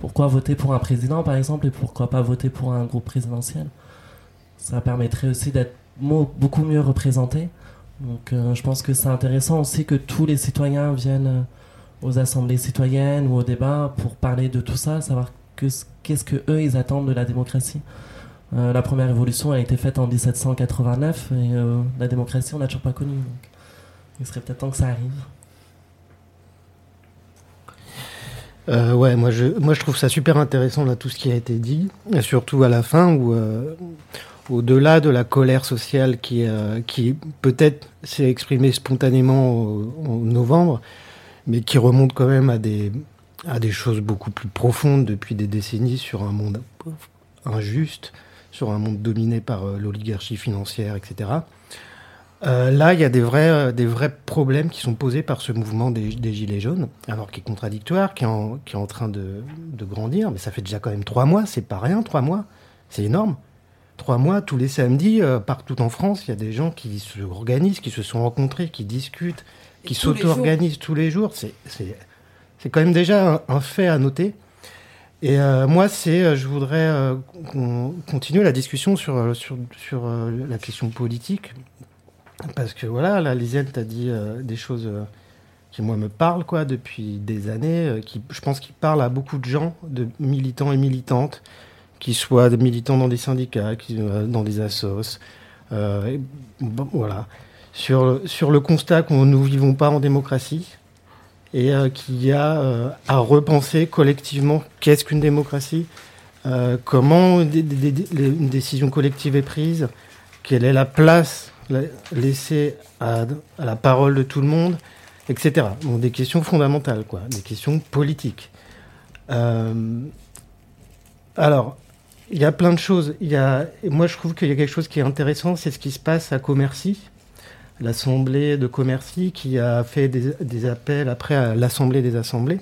Pourquoi voter pour un président, par exemple, et pourquoi pas voter pour un groupe présidentiel? Ça permettrait aussi d'être beaucoup mieux représentés. Donc euh, je pense que c'est intéressant aussi que tous les citoyens viennent euh, aux assemblées citoyennes ou au débat pour parler de tout ça, savoir que ce- qu'est-ce que eux ils attendent de la démocratie. Euh, la première révolution a été faite en 1789 et la démocratie on n'a toujours pas connu. Donc il serait peut-être temps que ça arrive. Euh, ouais, moi je, moi je trouve ça super intéressant là tout ce qui a été dit, et surtout à la fin où, euh, au-delà de la colère sociale qui, euh, peut-être s'est exprimée spontanément en novembre, mais qui remonte quand même à des, à des choses beaucoup plus profondes depuis des décennies sur un monde injuste, sur un monde dominé par l'oligarchie financière, etc. Euh, là, il y a des vrais, euh, des vrais problèmes qui sont posés par ce mouvement des, des Gilets jaunes, alors qui est contradictoire, qui est en, qui est en train de, de grandir, mais ça fait déjà quand même trois mois, c'est pas rien, trois mois, c'est énorme. Trois mois, tous les samedis, euh, partout en France, il y a des gens qui se organisent, qui se sont rencontrés, qui discutent, qui s'auto-organisent tous les jours. C'est, quand même déjà un, un fait à noter. Et euh, moi, c'est, je voudrais euh, qu'on continue la discussion sur, sur, sur euh, la question politique. Parce que voilà, là, Lisiane, t'as dit euh, des choses euh, qui, moi, me parlent, quoi, depuis des années, euh, qui, je pense, qui parlent à beaucoup de gens, de militants et militantes, qui soient des militants dans des syndicats, qui, dans des assos, voilà. Sur, le constat qu'on nous vivons pas en démocratie, et qu'il y a à repenser collectivement qu'est-ce qu'une démocratie, comment une décision collective est prise, quelle est la place la- laissée à, la parole de tout le monde, etc. Donc des questions fondamentales, quoi, des questions politiques. Euh, alors, il y a plein de choses. Il y a, moi, je trouve qu'il y a quelque chose qui est intéressant, c'est ce qui se passe à Commercy, l'Assemblée de Commercy, qui a fait des, appels après à l'Assemblée des Assemblées.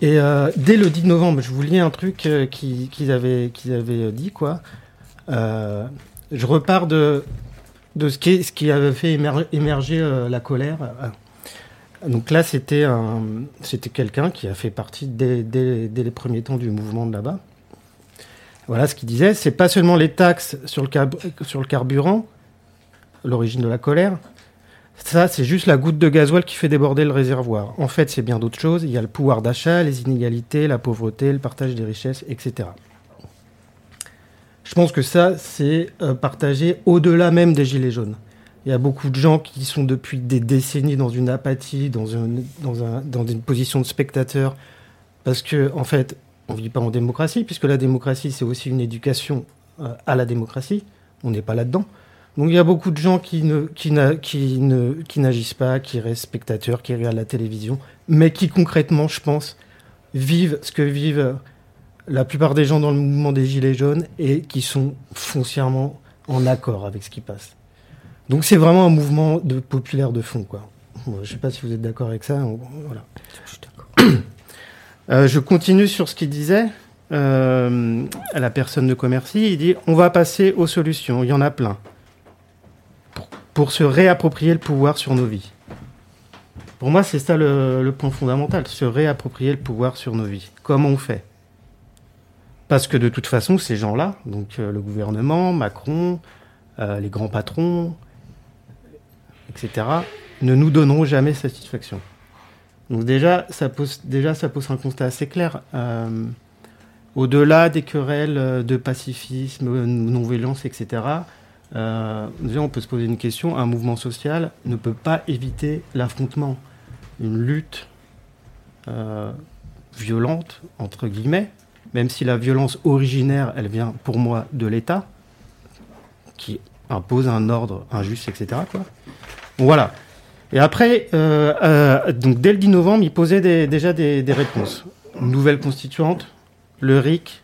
Et euh, dès le 10 novembre, je vous lis un truc euh, qui- qu'ils avaient, avaient dit, quoi. Je repars de, ce, qui, avait fait émer- émerger euh, la colère. Donc là, c'était c'était quelqu'un qui a fait partie dès, les premiers temps du mouvement de là-bas. Voilà ce qu'il disait. C'est pas seulement les taxes sur le, sur le carburant, l'origine de la colère. Ça, c'est juste la goutte de gasoil qui fait déborder le réservoir. En fait, c'est bien d'autres choses. Il y a le pouvoir d'achat, les inégalités, la pauvreté, le partage des richesses, etc. Je pense que ça, c'est euh, partagé au-delà même des Gilets jaunes. Il y a beaucoup de gens qui sont depuis des décennies dans une apathie, dans, un, dans, un, dans une position de spectateur, parce que, en fait, on ne vit pas en démocratie, puisque la démocratie, c'est aussi une éducation euh, à la démocratie. On n'est pas là-dedans. Donc il y a beaucoup de gens qui n'agissent pas, qui restent spectateurs, qui regardent la télévision, mais qui concrètement, je pense, vivent ce que vivent la plupart des gens dans le mouvement des gilets jaunes et qui sont foncièrement en accord avec ce qui passe. Donc c'est vraiment un mouvement de populaire de fond, quoi. Bon, je sais pas si vous êtes d'accord avec ça. Euh, je continue sur ce qu'il disait euh, à la personne de Commercy. Il dit on va passer aux solutions. Il y en a plein pour, pour se réapproprier le pouvoir sur nos vies. Pour moi, c'est ça le, le point fondamental, se réapproprier le pouvoir sur nos vies. Comment on fait? Parce que de toute façon, ces gens-là, donc euh, le gouvernement, Macron, les grands patrons, etc., ne nous donneront jamais satisfaction. Donc déjà, ça pose, un constat assez clair. Euh, au-delà des querelles euh, de pacifisme, euh, non-violence, etc., déjà, on peut se poser une question. Un mouvement social ne peut pas éviter l'affrontement. Une lutte violente, entre guillemets, même si la violence originaire, elle vient pour moi de l'État, qui impose un ordre injuste, etc. Voilà. Et après, euh, euh, donc dès le 10 novembre, il posait déjà des, réponses. nouvelle constituante, le RIC,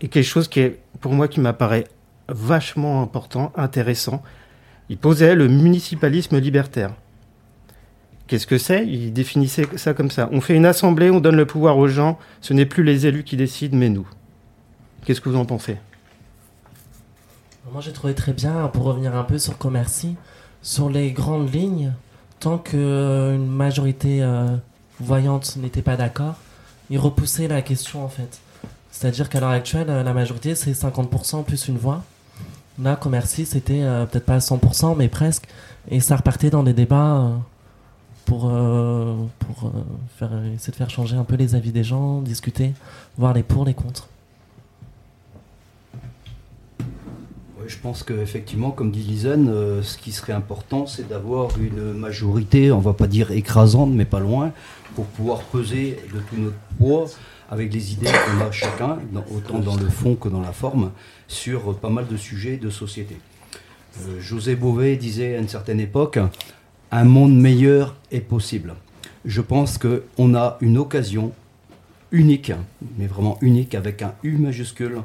et quelque chose qui est, pour moi, qui m'apparaît vachement important, intéressant. Il posait le municipalisme libertaire. Qu'est-ce que c'est? Il définissait ça comme ça. On fait une assemblée, on donne le pouvoir aux gens, ce n'est plus les élus qui décident, mais nous. Qu'est-ce que vous en pensez? Moi j'ai trouvé très bien, pour revenir un peu sur Commercy, sur les grandes lignes, tant qu'une majorité euh, voyante n'était pas d'accord, il repoussait la question en fait. C'est-à-dire qu'à l'heure actuelle, la majorité c'est 50% plus une voix. Là, Commercy, c'était euh, peut-être pas à 100%, mais presque. Et ça repartait dans des débats euh, pour, pour faire, essayer de faire changer un peu les avis des gens, discuter, voir les pour, les contre. je pense qu'effectivement, comme dit Lisanne, euh, ce qui serait important, c'est d'avoir une majorité, on va pas dire écrasante, mais pas loin, pour pouvoir peser de tout notre poids avec les idées qu'on a chacun, autant dans le fond que dans la forme, sur pas mal de sujets de société. Euh, José Bové disait à une certaine époque, un monde meilleur est possible. Je pense qu'on a une occasion unique, mais vraiment unique, avec un U majuscule,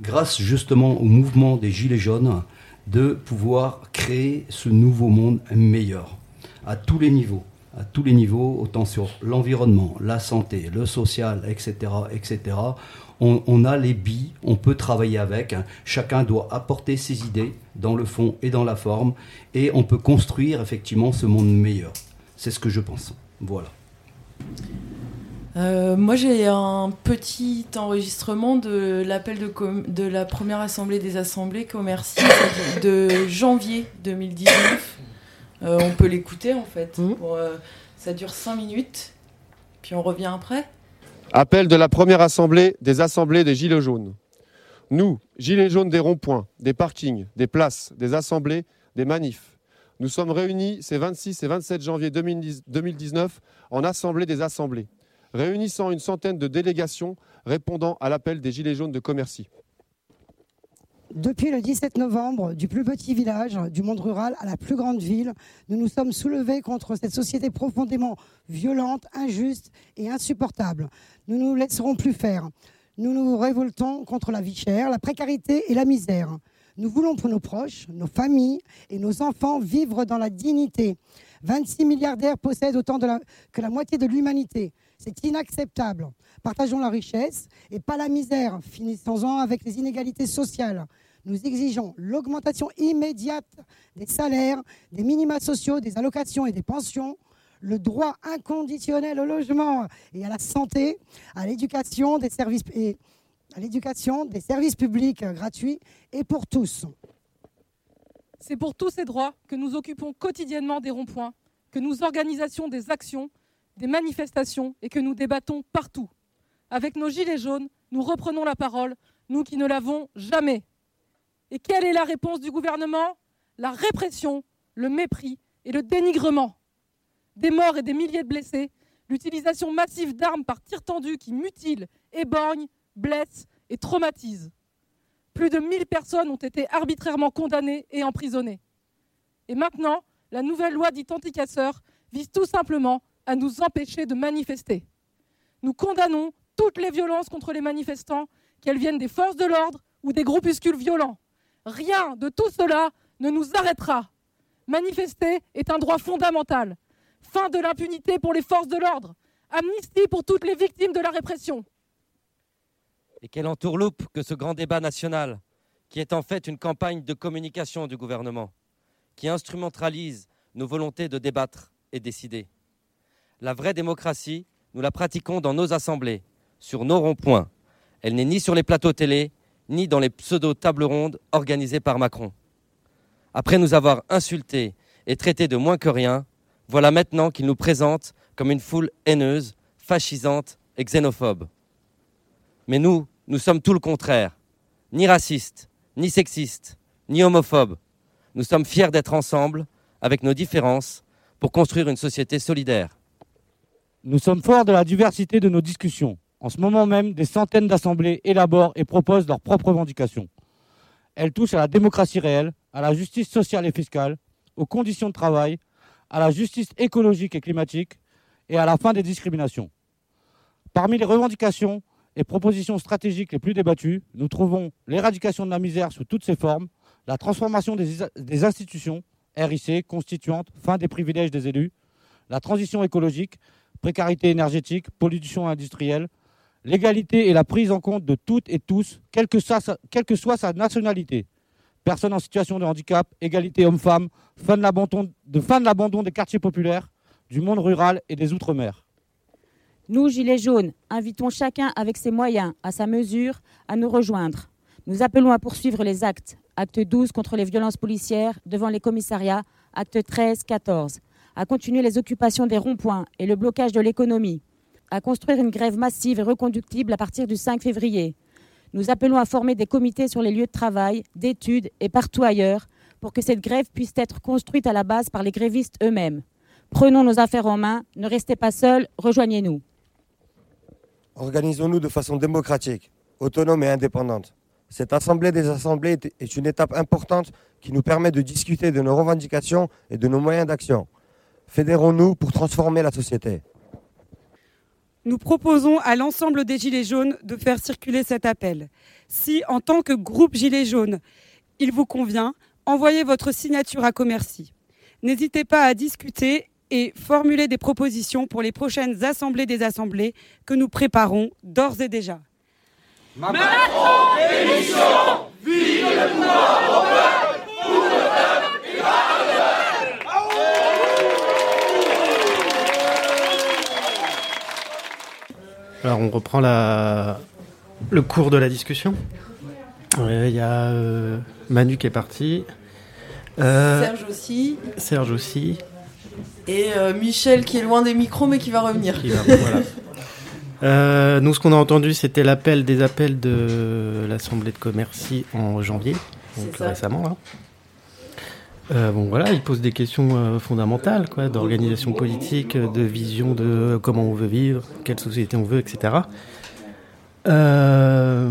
grâce justement au mouvement des Gilets jaunes, de pouvoir créer ce nouveau monde meilleur à tous les niveaux à tous les niveaux, autant sur l'environnement, la santé, le social, etc., etc. On, a les billes, on peut travailler avec. Chacun doit apporter ses idées dans le fond et dans la forme, et on peut construire effectivement ce monde meilleur. C'est ce que je pense. Voilà. Euh, moi, j'ai un petit enregistrement de l'appel de, de, la première assemblée des assemblées commerciales de janvier 2019. Euh, on peut l'écouter en fait. Mmh. Euh, ça dure 5 minutes, puis on revient après. Appel de la première assemblée des assemblées des Gilets jaunes. Nous, Gilets jaunes des ronds-points, des parkings, des places, des assemblées, des manifs, nous sommes réunis ces 26 et 27 janvier 2019 en assemblée des assemblées réunissant une centaine de délégations répondant à l'appel des Gilets jaunes de Commercy. Depuis le 17 novembre, du plus petit village du monde rural à la plus grande ville, nous nous sommes soulevés contre cette société profondément violente, injuste et insupportable. Nous ne nous laisserons plus faire. Nous nous révoltons contre la vie chère, la précarité et la misère. Nous voulons pour nos proches, nos familles et nos enfants vivre dans la dignité. 26 milliardaires possèdent autant que la moitié de l'humanité. C'est inacceptable. Partageons la richesse et pas la misère, finissons-en avec les inégalités sociales. Nous exigeons l'augmentation immédiate des salaires, des minima sociaux, des allocations et des pensions, le droit inconditionnel au logement et à la santé, à l'éducation, des services publics gratuits et pour tous. C'est pour tous ces droits que nous occupons quotidiennement des ronds-points, que nous organisons des actions des manifestations et que nous débattons partout. Avec nos gilets jaunes, nous reprenons la parole, nous qui ne l'avons jamais. Et quelle est la réponse du gouvernement? La répression, le mépris et le dénigrement. Des morts et des milliers de blessés, l'utilisation massive d'armes par tir tendu qui mutilent, éborgnent, blessent et traumatisent. Plus de 1000 personnes ont été arbitrairement condamnées et emprisonnées. Et maintenant, la nouvelle loi dite anticasseur vise tout simplement à nous empêcher de manifester. Nous condamnons toutes les violences contre les manifestants, qu'elles viennent des forces de l'ordre ou des groupuscules violents. Rien de tout cela ne nous arrêtera. Manifester est un droit fondamental. Fin de l'impunité pour les forces de l'ordre. Amnistie pour toutes les victimes de la répression. Et quelle entourloupe que ce grand débat national, qui est en fait une campagne de communication du gouvernement, qui instrumentalise nos volontés de débattre et décider. La vraie démocratie, nous la pratiquons dans nos assemblées, sur nos ronds-points. Elle n'est ni sur les plateaux télé, ni dans les pseudo-tables rondes organisées par Macron. Après nous avoir insultés et traités de moins que rien, voilà maintenant qu'il nous présente comme une foule haineuse, fascisante et xénophobe. Mais nous, nous sommes tout le contraire. Ni racistes, ni sexistes, ni homophobes. Nous sommes fiers d'être ensemble, avec nos différences, pour construire une société solidaire. Nous sommes forts de la diversité de nos discussions. En ce moment même, des centaines d'assemblées élaborent et proposent leurs propres revendications. Elles touchent à la démocratie réelle, à la justice sociale et fiscale, aux conditions de travail, à la justice écologique et climatique et à la fin des discriminations. Parmi les revendications et propositions stratégiques les plus débattues, nous trouvons l'éradication de la misère sous toutes ses formes, la transformation des, institutions, RIC, constituantes, fin des privilèges des élus, la transition écologique, précarité énergétique, pollution industrielle, l'égalité et la prise en compte de toutes et tous, quelle que, soit sa, nationalité. Personnes en situation de handicap, égalité homme-femme, fin de, fin de l'abandon des quartiers populaires, du monde rural et des outre-mer. Nous, Gilets jaunes, invitons chacun avec ses moyens, à sa mesure, à nous rejoindre. Nous appelons à poursuivre les actes. Acte 12 contre les violences policières devant les commissariats, acte 13, 14. À continuer les occupations des ronds-points et le blocage de l'économie. À construire une grève massive et reconductible à partir du 5 février. Nous appelons à former des comités sur les lieux de travail, d'études et partout ailleurs pour que cette grève puisse être construite à la base par les grévistes eux-mêmes. Prenons nos affaires en main, ne restez pas seuls, rejoignez-nous. Organisons-nous de façon démocratique, autonome et indépendante. Cette Assemblée des Assemblées est une étape importante qui nous permet de discuter de nos revendications et de nos moyens d'action. Fédérons-nous pour transformer la société. Nous proposons à l'ensemble des Gilets jaunes de faire circuler cet appel. Si, en tant que groupe Gilets jaunes, il vous convient, envoyez votre signature à Commercy. N'hésitez pas à discuter et formuler des propositions pour les prochaines assemblées des assemblées que nous préparons d'ores et déjà. Macron Vive le pouvoir Alors on reprend la... le cours de la discussion. Il y a euh, Manu qui est parti. Euh, Serge aussi. Serge aussi. Et euh, Michel qui est loin des micros mais qui va revenir. Qui va, voilà. Nous, ce qu'on a entendu, c'était l'appel des appels de l'Assemblée de Commercy en janvier, donc récemment. Là. Euh, bon, voilà, il pose des questions euh, fondamentales, quoi, d'organisation politique, de vision de comment on veut vivre, quelle société on veut, etc. Euh,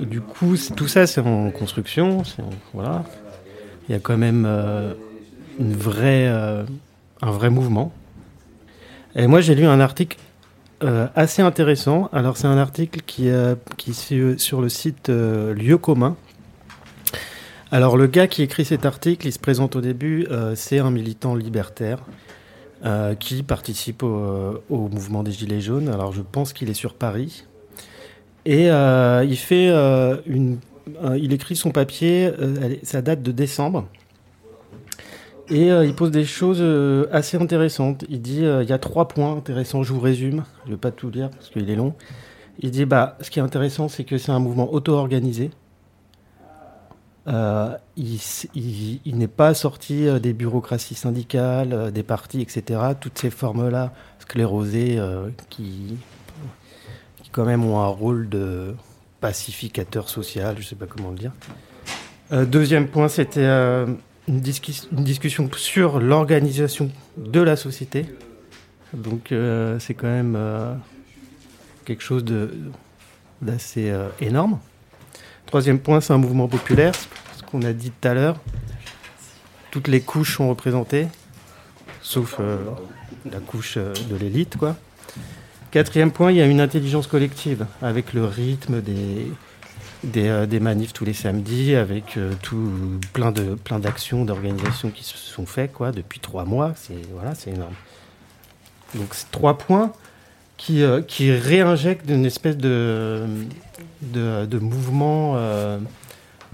du coup, tout ça, c'est en construction. Voilà, il y a quand même un vrai mouvement. Et moi, j'ai lu un article assez intéressant. Alors, c'est un article qui, est sur le site euh, Lieu commun. Alors, le gars qui écrit cet article, il se présente au début, c'est un militant libertaire qui participe au, au, mouvement des Gilets jaunes. Alors, je pense qu'il est sur Paris. Et il fait une. il écrit son papier, ça date de décembre. Et euh, il pose des choses euh, assez intéressantes. Il dit euh, il y a trois points intéressants. Je vous résume. Je ne vais pas tout lire parce qu'il est long. Il dit bah ce qui est intéressant, c'est que c'est un mouvement auto-organisé. Il, il, n'est pas sorti des bureaucraties syndicales, des partis, etc. Toutes ces formes-là sclérosées qui, qui quand même ont un rôle de pacificateur social, je ne sais pas comment le dire. deuxième point, c'était une, une discussion sur l'organisation de la société. Donc euh, c'est quand même euh, quelque chose d'assez euh, énorme. Troisième point, c'est un mouvement populaire, ce qu'on a dit tout à l'heure. Toutes les couches sont représentées, sauf euh, la couche euh, de l'élite. quoi. Quatrième point, il y a une intelligence collective avec le rythme des, des, euh, des, manifs tous les samedis avec tout plein de plein d'actions d'organisations qui se sont faites quoi depuis trois mois c'est voilà c'est énorme donc c'est trois points qui euh, qui réinjectent une espèce de de, mouvement euh,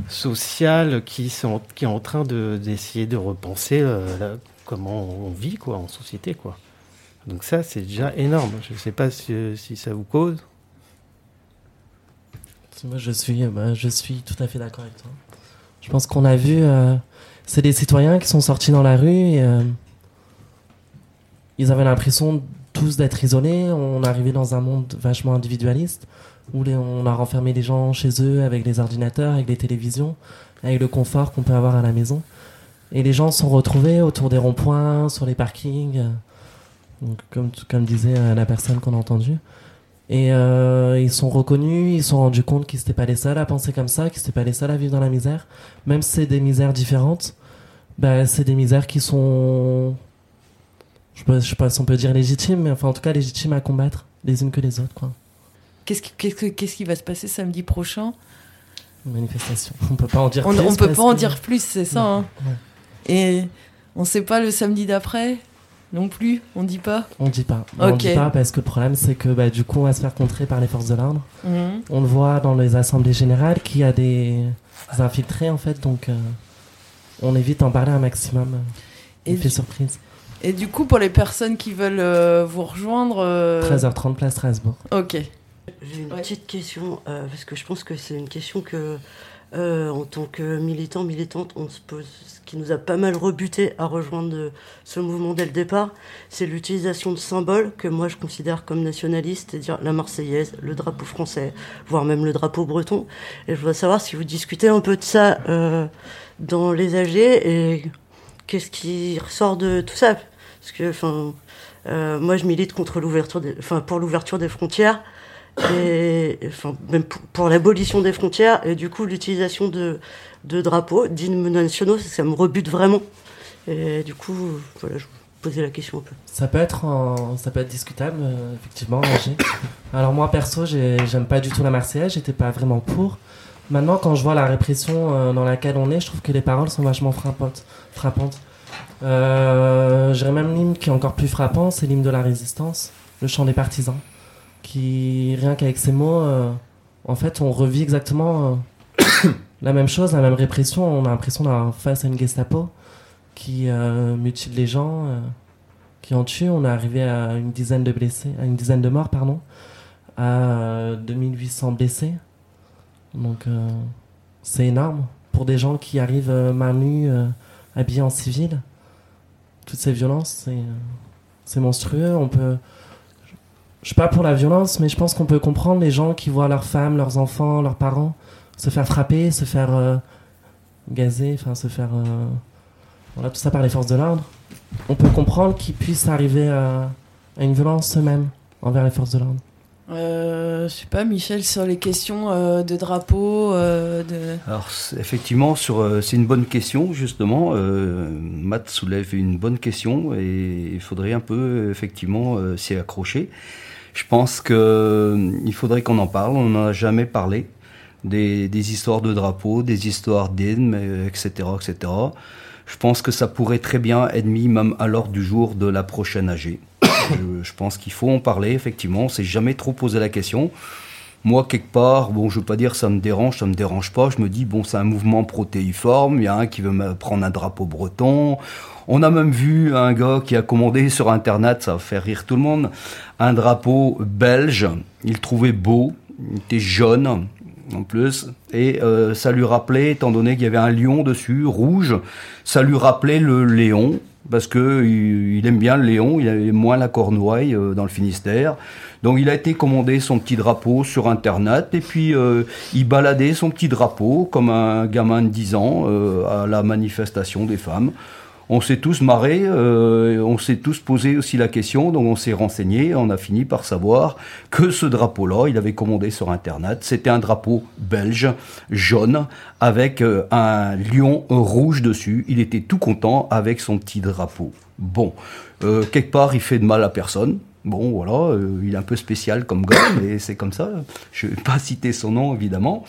social qui sont qui est en train de d'essayer de repenser euh, comment on vit quoi en société quoi. Donc ça c'est déjà énorme. Je ne sais pas si, ça vous cause. Moi, je suis, bah, je suis tout à fait d'accord avec toi. Je pense qu'on a vu, euh, c'est des citoyens qui sont sortis dans la rue et euh, ils avaient l'impression tous d'être isolés. On arrivé dans un monde vachement individualiste où on a renfermé les gens chez eux avec les ordinateurs, avec les télévisions, avec le confort qu'on peut avoir à la maison. Et les gens sont retrouvés autour des ronds-points, sur les parkings, comme, disait euh, la personne qu'on a entendue. Et euh, ils sont reconnus, ils sont rendus compte qu'ils n'étaient pas les seuls à penser comme ça, qu'ils n'étaient pas les seuls à vivre dans la misère. Même si c'est des misères différentes, bah, c'est des misères qui sont, je ne sais pas si on peut dire légitimes, mais enfin en tout cas légitimes à combattre les unes que les autres. Quoi. Qu'est-ce qui, qu'est-ce que- qu'est-ce qui va se passer samedi prochain? Une manifestation. On peut pas en dire On plus. on peut pas en dire plus, c'est ça. Non, hein. Et on sait pas le samedi d'après non plus, on dit pas? On dit pas. On Ok. dit pas parce que le problème c'est que bah, du coup on va se faire contrer par les forces de l'ordre. Mhm. On le voit dans les assemblées générales qu'il y a des infiltrés en fait, donc euh, on évite d'en parler un maximum. Et Effet surprise. Et du coup, pour les personnes qui veulent euh, vous rejoindre. euh, 13h30 place Strasbourg. Ok. J'ai une petite question, euh, parce que je pense que c'est une question que, euh, en tant que militant, militante, on se pose, ce qui nous a pas mal rebuté à rejoindre euh, ce mouvement dès le départ, c'est l'utilisation de symboles que moi je considère comme nationalistes, c'est-à-dire la Marseillaise, le drapeau français, voire même le drapeau breton. Et je voudrais savoir si vous discutez un peu de ça euh, dans les AG et qu'est-ce qui ressort de tout ça? Parce que, enfin, euh, moi je milite contre l'ouverture, enfin pour l'ouverture des frontières et enfin même pour, l'abolition des frontières et du coup l'utilisation de, de drapeaux d'hymnes nationaux ça me rebute vraiment et du coup voilà je vous posais la question un peu Ça peut être, ça peut être discutable, euh, effectivement. Alors moi, perso, j'ai- j'aime pas du tout la Marseillaise, j'étais pas vraiment pour. Maintenant, quand je vois la répression euh, dans laquelle on est, je trouve que les paroles sont vachement frappantes. frappantes. Euh, J'irais même l'hymne qui est encore plus frappant, c'est l'hymne de la résistance, le chant des partisans, qui, rien qu'avec ces mots, euh, en fait, on revit exactement euh, la même chose, la même répression. On a l'impression d'avoir face à une Gestapo qui euh, mutile les gens, qui en tue. On est arrivé à une dizaine de blessés, à une dizaine de morts, pardon, à euh, 2800 blessés. Donc euh, c'est énorme pour des gens qui arrivent euh, main nue, euh, habillés en civil. Toutes ces violences, c'est euh, c'est monstrueux. On peut, je suis pas pour la violence, mais je pense qu'on peut comprendre les gens qui voient leurs femmes, leurs enfants, leurs parents se faire frapper, se faire euh, gazer, enfin se faire voilà, tout ça par les forces de l'ordre, on peut comprendre qu'ils puissent arriver à une violence eux-mêmes envers les forces de l'ordre. Euh, je sais pas, Michel, sur les questions euh, de drapeau, euh, de. Alors effectivement, sur, euh, c'est une bonne question justement. Euh, Matt soulève une bonne question et il faudrait un peu effectivement s'y accrocher. Je pense que euh, il faudrait qu'on en parle. On n'en a jamais parlé des, des histoires de drapeaux, des histoires d'hymnes, etc., etc. Je pense que ça pourrait très bien être mis même à l'ordre du jour de la prochaine AG. Je, pense qu'il faut en parler, effectivement. On s'est jamais trop posé la question. Moi, quelque part, bon, je veux pas dire ça me dérange, ça me dérange pas. Je me dis, bon, c'est un mouvement protéiforme. Il y a un qui veut me prendre un drapeau breton. On a même vu un gars qui a commandé sur Internet, ça va faire rire tout le monde, un drapeau belge. Il trouvait beau. Il était jaune, en plus. Et euh, ça lui rappelait, étant donné qu'il y avait un lion dessus, rouge, ça lui rappelait le léon. Parce que il, il aime bien le léon, il aime moins la cornouaille euh, dans le Finistère. Donc il a été commandé son petit drapeau sur Internet et puis euh, il baladait son petit drapeau comme un gamin de 10 ans euh, à la manifestation des femmes. On s'est tous marrés, euh, on s'est tous posé aussi la question, donc on s'est renseigné, on a fini par savoir que ce drapeau-là, il avait commandé sur Internet, c'était un drapeau belge, jaune, avec euh, un lion rouge dessus. Il était tout content avec son petit drapeau. Bon, euh, quelque part, il fait de mal à personne. Bon, voilà, euh, il est un peu spécial comme gars, mais c'est comme ça. Je ne vais pas citer son nom, évidemment.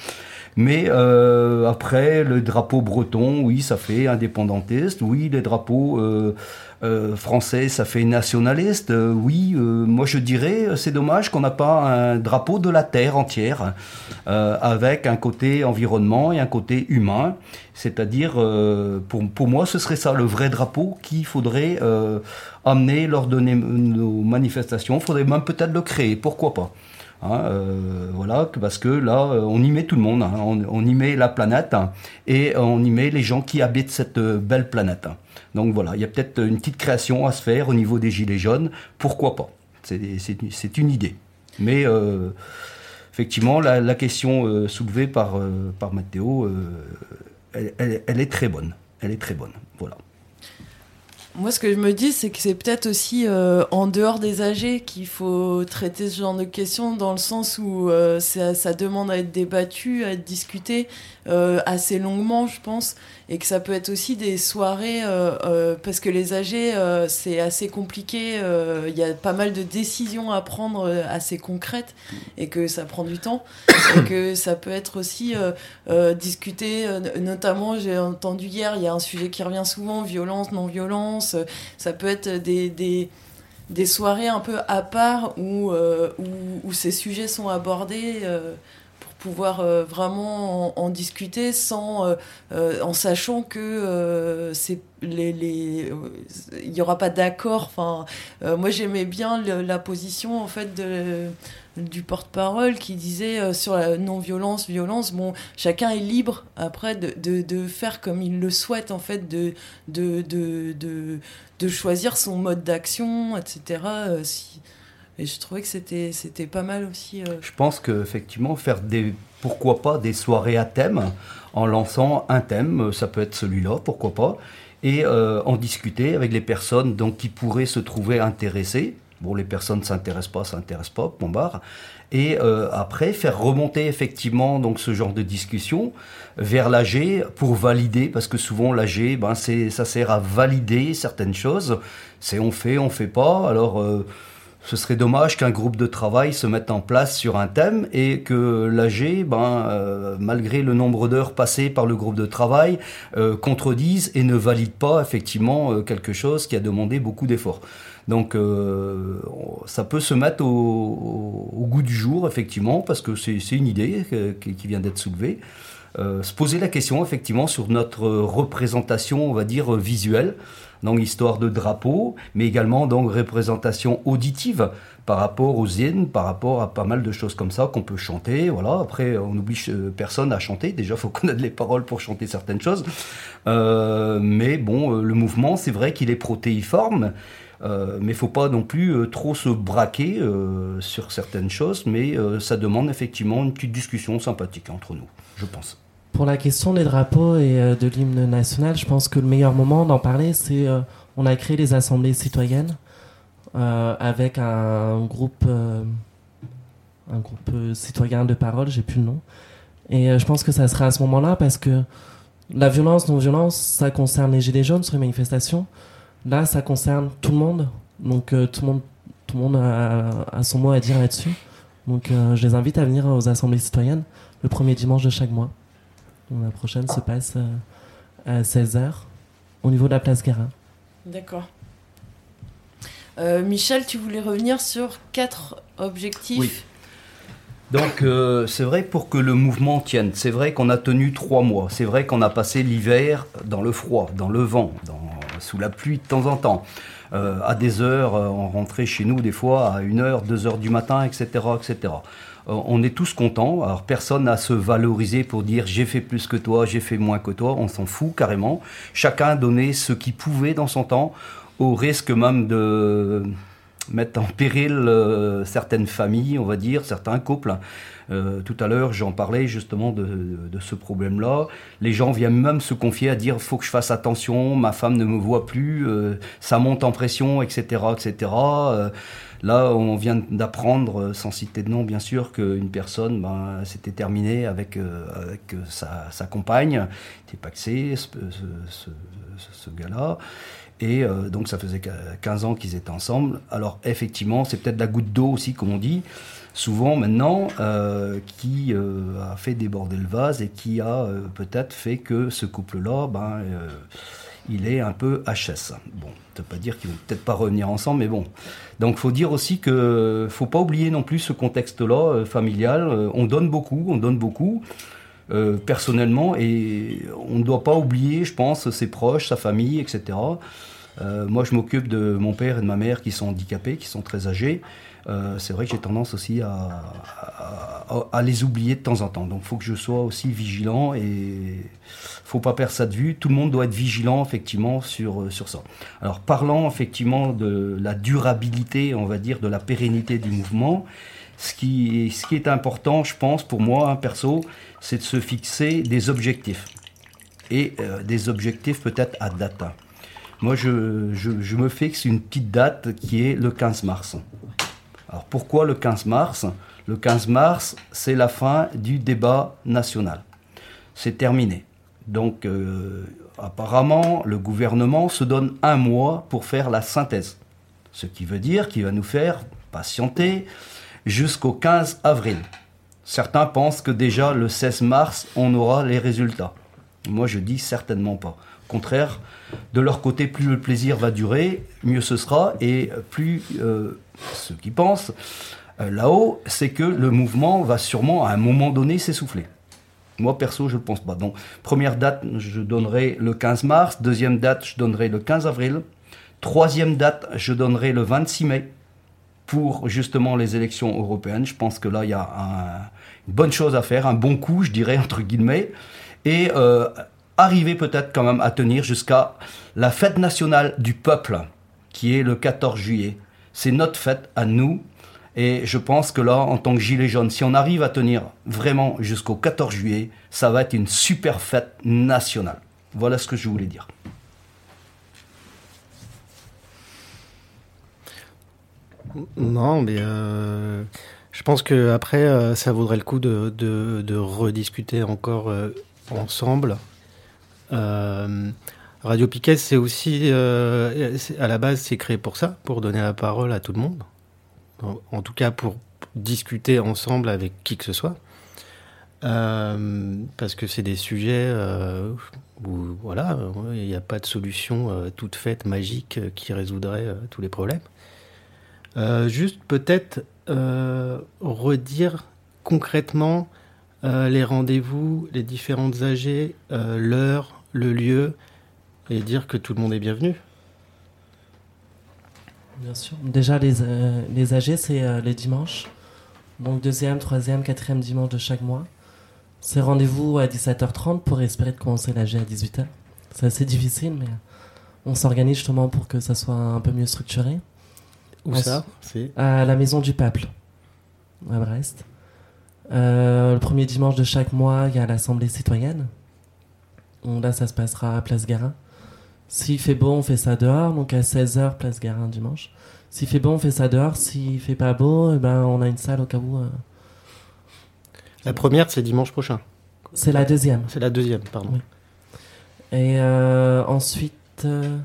Mais euh, après, le drapeau breton, oui, ça fait indépendantiste. Oui, les drapeaux euh, euh, français, ça fait nationaliste. Euh, oui, euh, moi je dirais, c'est dommage qu'on n'a pas un drapeau de la terre entière, avec un côté environnement et un côté humain. C'est-à-dire, pour, pour moi, ce serait ça le vrai drapeau qu'il faudrait amener lors de nos manifestations. Il faudrait même peut-être le créer, pourquoi pas? Hein, euh, voilà, parce que là, euh, on y met tout le monde, hein. on, y met la planète hein, et on y met les gens qui habitent cette euh, belle planète. Donc voilà, il y a peut-être une petite création à se faire au niveau des gilets jaunes, pourquoi pas C'est une idée. Mais effectivement, la, question soulevée par, par Matteo, elle, elle- elle est très bonne. Elle est très bonne. Voilà. Moi, ce que je me dis, c'est que c'est peut-être aussi euh, en dehors des âgés qu'il faut traiter ce genre de questions, dans le sens où euh, ça, ça demande à être débattu, à être discuté euh, assez longuement, je pense, et que ça peut être aussi des soirées, euh, euh, parce que les âgés, euh, c'est assez compliqué, il y a pas mal de décisions à prendre assez concrètes, et que ça prend du temps, et que ça peut être aussi discuté, notamment, j'ai entendu hier, il y a un sujet qui revient souvent, violence, non-violence, ça peut être des, des, soirées un peu à part où, où, ces sujets sont abordés pour pouvoir euh, vraiment en, discuter sans, euh, euh, en sachant que c'est les, il n'y aura pas d'accord. Enfin, moi j'aimais bien la position en fait de du porte-parole qui disait sur la non-violence, violence, bon, chacun est libre après de, de, faire comme il le souhaite, en fait, de, de, de, de, choisir son mode d'action, etc. Et je trouvais que c'était c'était pas mal aussi. euh. Je pense qu'effectivement, faire des, pourquoi pas, des soirées à thème, en lançant un thème, euh, ça peut être celui-là, pourquoi pas, et euh, en discuter avec les personnes donc, qui pourraient se trouver intéressées. Bon, les personnes ne s'intéressent pas, s'intéressent pas, bon barre. Et après, faire remonter effectivement donc ce genre de discussion vers l'AG pour valider, parce que souvent l'AG, ben, c'est, ça sert à valider certaines choses. C'est on fait, on fait pas. Alors, ce serait dommage qu'un groupe de travail se mette en place sur un thème et que l'AG, ben, euh, malgré le nombre d'heures passées par le groupe de travail, euh, contredise et ne valide pas effectivement euh, quelque chose qui a demandé beaucoup d'efforts. Donc ça peut se mettre au, goût du jour, effectivement, parce que c'est une idée qui vient d'être soulevée. Euh, se poser la question, effectivement, sur notre représentation, on va dire, visuelle, donc histoire de drapeau, mais également donc représentation auditive par rapport aux hymnes, par rapport à pas mal de choses comme ça qu'on peut chanter. Voilà. Après, on n'oblige euh, personne à chanter. Déjà, faut connaître les paroles pour chanter certaines choses. Euh, mais bon, le mouvement, c'est vrai qu'il est protéiforme. Euh, mais faut pas non plus euh, trop se braquer euh, sur certaines choses, mais ça demande effectivement une petite discussion sympathique entre nous, je pense. Pour la question des drapeaux et de l'hymne national, je pense que le meilleur moment d'en parler, c'est on a créé les assemblées citoyennes avec un groupe, un groupe citoyen de parole, j'ai plus le nom. Et je pense que ça sera à ce moment-là parce que la violence, non-violence, ça concerne les gilets jaunes sur les manifestations. Là, ça concerne tout le monde. Donc euh, tout le monde, tout le monde a, a son mot à dire là-dessus. Donc euh, je les invite à venir aux assemblées citoyennes le premier dimanche de chaque mois. Donc, la prochaine se passe euh, à 16h au niveau de la place Guérin. D'accord. Euh, Michel, tu voulais revenir sur quatre objectifs. Oui. Donc euh, c'est vrai pour que le mouvement tienne, c'est vrai qu'on a tenu trois mois, c'est vrai qu'on a passé l'hiver dans le froid, dans le vent, dans, sous la pluie de temps en temps, Euh, à des heures, euh, on rentrait chez nous des fois à 1h, 2h du matin, etc. etc. Euh, on est tous contents, alors personne n'a à se valoriser pour dire j'ai fait plus que toi, j'ai fait moins que toi, on s'en fout carrément. Chacun donné ce qu'il pouvait dans son temps, au risque même de mettre en péril euh, certaines familles, on va dire, certains couples. Euh, tout à l'heure, j'en parlais justement de, ce problème-là. Les gens viennent même se confier à dire faut que je fasse attention, ma femme ne me voit plus, euh, ça monte en pression, etc., etc. Là, on vient d'apprendre, sans citer de nom bien sûr, qu'une personne, ben, s'était terminée avec sa, compagne, était paxé, ce- ce- ce gars-là. Et euh, donc ça faisait qu- 15 ans qu'ils étaient ensemble. Alors effectivement, c'est peut-être la goutte d'eau aussi, comme on dit, souvent maintenant, euh, qui euh, a fait déborder le vase et qui a peut-être fait que ce couple-là, ben, il est un peu HS. Bon, ça veut pas dire qu'ils vont peut-être pas revenir ensemble, mais bon. Donc faut dire aussi que faut pas oublier non plus ce contexte-là familial. On donne beaucoup, on donne beaucoup. personnellement et on ne doit pas oublier, je pense, ses proches, sa famille, etc. Euh, moi, je m'occupe de mon père et de ma mère qui sont handicapés, qui sont très âgés. Euh, c'est vrai que j'ai tendance aussi à, les oublier de temps en temps. Donc, il faut que je sois aussi vigilant et faut pas perdre ça de vue. Tout le monde doit être vigilant, effectivement, sur, euh, sur ça. Alors, parlant effectivement de la durabilité, on va dire, de la pérennité du mouvement, ce qui, ce qui est important, je pense, pour moi, hein, perso, c'est de se fixer des objectifs. Et des objectifs peut-être à date. Moi, je, me fixe une petite date qui est le 15 mars. Alors pourquoi le 15 mars? Le 15 mars, c'est la fin du débat national. C'est terminé. Donc euh, apparemment, le gouvernement se donne un mois pour faire la synthèse. Ce qui veut dire qu'il va nous faire patienter jusqu'au 15 avril. Certains pensent que déjà le 16 mars, on aura les résultats. Moi, je dis certainement pas. Au contraire, de leur côté, plus le plaisir va durer, mieux ce sera. Et plus euh, ceux qui pensent euh, là-haut, c'est que le mouvement va sûrement à un moment donné s'essouffler. Moi, perso, je ne pense pas. Donc, première date, je donnerai le 15 mars. Deuxième date, je donnerai le 15 avril. Troisième date, je donnerai le 26 mai pour justement les élections européennes. Je pense que là, il y a un- une bonne chose à faire, un bon coup, je dirais, entre guillemets. Et euh, arriver peut-être quand même à tenir jusqu'à la fête nationale du peuple, qui est le 14 juillet. C'est notre fête à nous. Et je pense que là, en tant que gilet jaune, si on arrive à tenir vraiment jusqu'au 14 juillet, ça va être une super fête nationale. Voilà ce que je voulais dire. Non, mais euh, je pense que après, euh, ça vaudrait le coup de, rediscuter encore euh, ensemble. Euh, Radio Piquet, c'est aussi, euh, à la base, c'est créé pour ça, pour donner la parole à tout le monde. En, tout cas, pour discuter ensemble avec qui que ce soit. Euh, parce que c'est des sujets où, voilà, il n'y a pas de solution toute faite, magique, qui résoudrait tous les problèmes. Juste peut-être redire concrètement les rendez-vous, les différentes AG, l'heure, le lieu, et dire que tout le monde est bienvenu. Bien sûr. Déjà, les, euh, les AG, c'est euh, les dimanches. Donc, deuxième, troisième, quatrième dimanche de chaque mois. C'est rendez-vous à 17h30 pour espérer de commencer l'AG à 18h. C'est assez difficile, mais on s'organise justement pour que ça soit un peu mieux structuré. Où ça C'est? À la Maison du Peuple, à Brest. Euh, le premier dimanche de chaque mois, il y a l'Assemblée citoyenne. Là, ça se passera à Place Garin. S'il fait beau, on fait ça dehors, donc à 16h, Place Garin dimanche. S'il fait beau, on fait ça dehors. S'il fait pas beau, eh ben, on a une salle au cas où. euh, La première, c'est dimanche prochain. C'est la deuxième. C'est la deuxième, pardon. Oui. Et euh, ensuite, euh,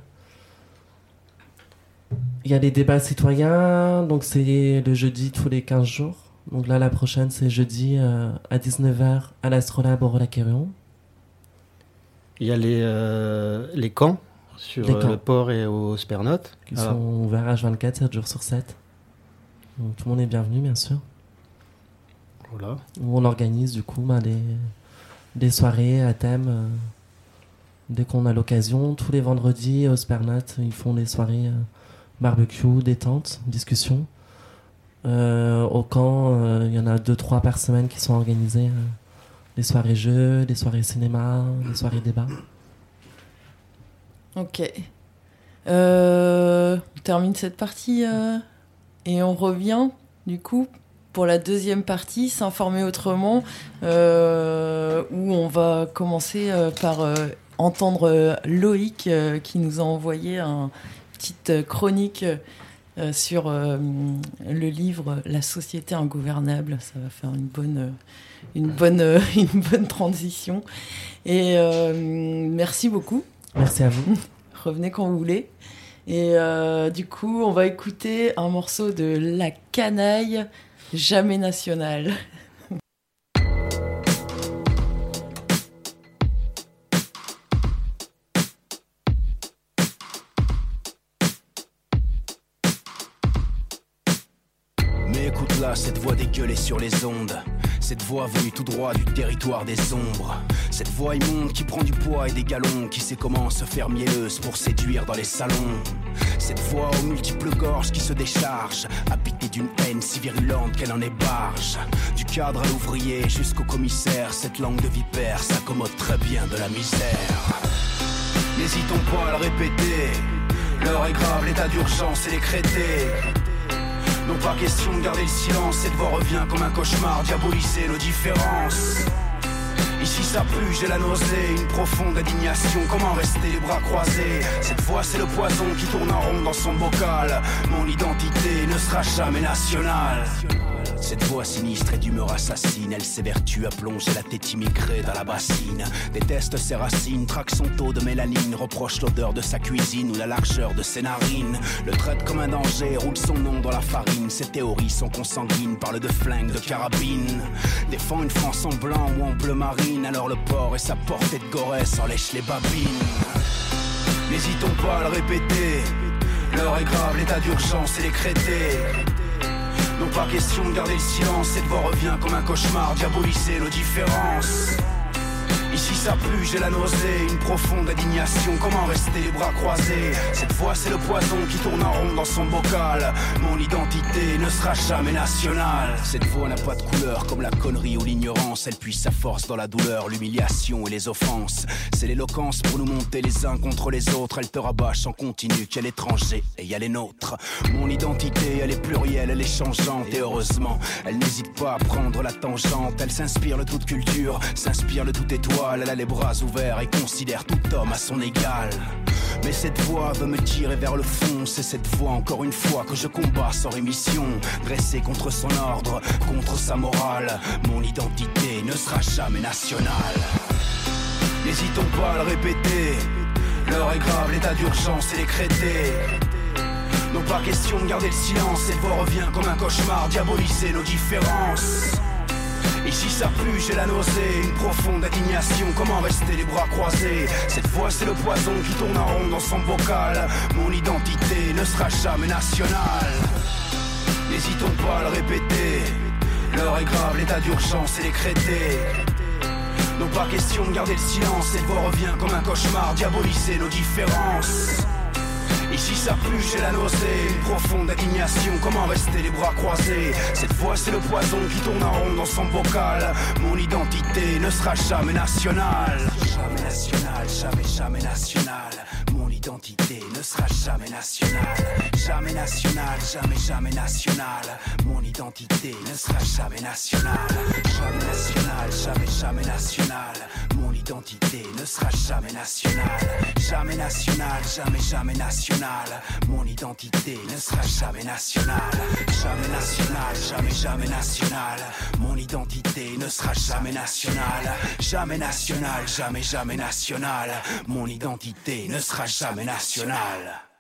il y a les débats citoyens. Donc, c'est le jeudi tous les 15 jours. Donc là, la prochaine, c'est jeudi à 19h à l'Astrolabe au Relac-Quérion. Il y a les, euh, les camps sur Les euh, camps. le port et au Spernote. Qui Alors, sont ouverts H24, 7 jours sur 7. Donc, tout le monde est bienvenu, bien sûr. Voilà. Où on organise, du coup, ben, des, des soirées à thème. euh, dès qu'on a l'occasion, tous les vendredis au Spernote, ils font des soirées euh, barbecue, détente, discussion. Au camp, il y en a deux, trois par semaine qui sont organisées. Des soirées jeux, des soirées cinéma, des soirées débat. Ok. Euh, on termine cette partie euh, et on revient du coup pour la deuxième partie, s'informer autrement, euh, où on va commencer par entendre Loïc qui nous a envoyé une petite chronique sur le livre La société ingouvernable. Ça va faire une bonne, une bonne, euh, une bonne transition. Et euh, merci beaucoup. Merci à vous. Revenez quand vous voulez. Et euh, du coup, on va écouter un morceau de La Canaille, Jamais National. Mais écoute là, cette voix dégueulée sur les ondes. Cette voix venue tout droit du territoire des ombres. Cette voix immonde qui prend du poids et des galons, qui sait comment se faire mielleuse pour séduire dans les salons. Cette voix aux multiples gorges qui se décharge, habitée d'une haine si virulente qu'elle en est barge. Du cadre à l'ouvrier jusqu'au commissaire, cette langue de vipère s'accommode très bien de la misère. N'hésitons pas à le répéter, l'heure est grave, l'état d'urgence est décrété. Non pas question de garder le silence, cette voix revient comme un cauchemar, diaboliser nos différences. Ici ça pue, j'ai la nausée, une profonde indignation. Comment rester les bras croisés? Cette voix c'est le poison qui tourne en rond dans son bocal. Mon identité ne sera jamais nationale. Cette voix sinistre et d'humeur assassine, elle s'évertue à plonger la tête immigrée dans la bassine. Déteste ses racines, traque son taux de mélanine, reproche l'odeur de sa cuisine ou la largeur de ses narines. Le traite comme un danger, roule son nom dans la farine. Ses théories sont consanguines, parle de flingue, de carabine. Défend une France en blanc ou en bleu marine, alors le port et sa portée de Gorès en lèche les babines. N'hésitons pas à le répéter, l'heure est grave, l'état d'urgence est décrété. Non pas question de garder le silence, cette voix revient comme un cauchemar, diaboliser nos différences. Ici ça pue, j'ai la nausée, une profonde indignation. Comment rester les bras croisés? Cette voix c'est le poison qui tourne en rond dans son bocal. Mon identité ne sera jamais nationale. Cette voix n'a pas de couleur comme la connerie ou l'ignorance. Elle puise sa force dans la douleur, l'humiliation et les offenses. C'est l'éloquence pour nous monter les uns contre les autres. Elle te rabâche en continu qu'elle est étranger et y a les nôtres. Mon identité, elle est plurielle, elle est changeante et heureusement, elle n'hésite pas à prendre la tangente. Elle s'inspire de toute culture, s'inspire de toute étoile. Elle a les bras ouverts et considère tout homme à son égal. Mais cette voix veut me tirer vers le fond. C'est cette voix, encore une fois, que je combats sans rémission. Dressé contre son ordre, contre sa morale. Mon identité ne sera jamais nationale. N'hésitons pas à le répéter. L'heure est grave, l'état d'urgence est décrété. Non pas question de garder le silence, cette voix revient comme un cauchemar, diaboliser nos différences. Ici ça pue, j'ai la nausée, une profonde indignation. Comment rester les bras croisés? Cette voix c'est le poison qui tourne en rond dans son bocal. Mon identité ne sera jamais nationale. N'hésitons pas à le répéter. L'heure est grave, l'état d'urgence est décrété. Non pas question de garder le silence, cette voix revient comme un cauchemar, diaboliser nos différences. Ici ça pue, j'ai la nausée, une profonde indignation. Comment rester les bras croisés? Cette voix c'est le poison qui tourne en rond dans son bocal. Mon identité ne sera jamais nationale. Jamais nationale, jamais, jamais nationale. Mon identité ne sera jamais nationale. Jamais nationale, jamais, jamais nationale. Mon identité ne sera jamais nationale. Jamais nationale, jamais, jamais nationale. Mon identité ne sera jamais nationale. Jamais nationale, jamais, jamais nationale. Mon identité ne sera jamais nationale. Jamais nationale, jamais, jamais nationale. Mon identité ne sera jamais nationale. Jamais nationale, jamais, jamais nationale. Mon identité ne sera jamais nationale.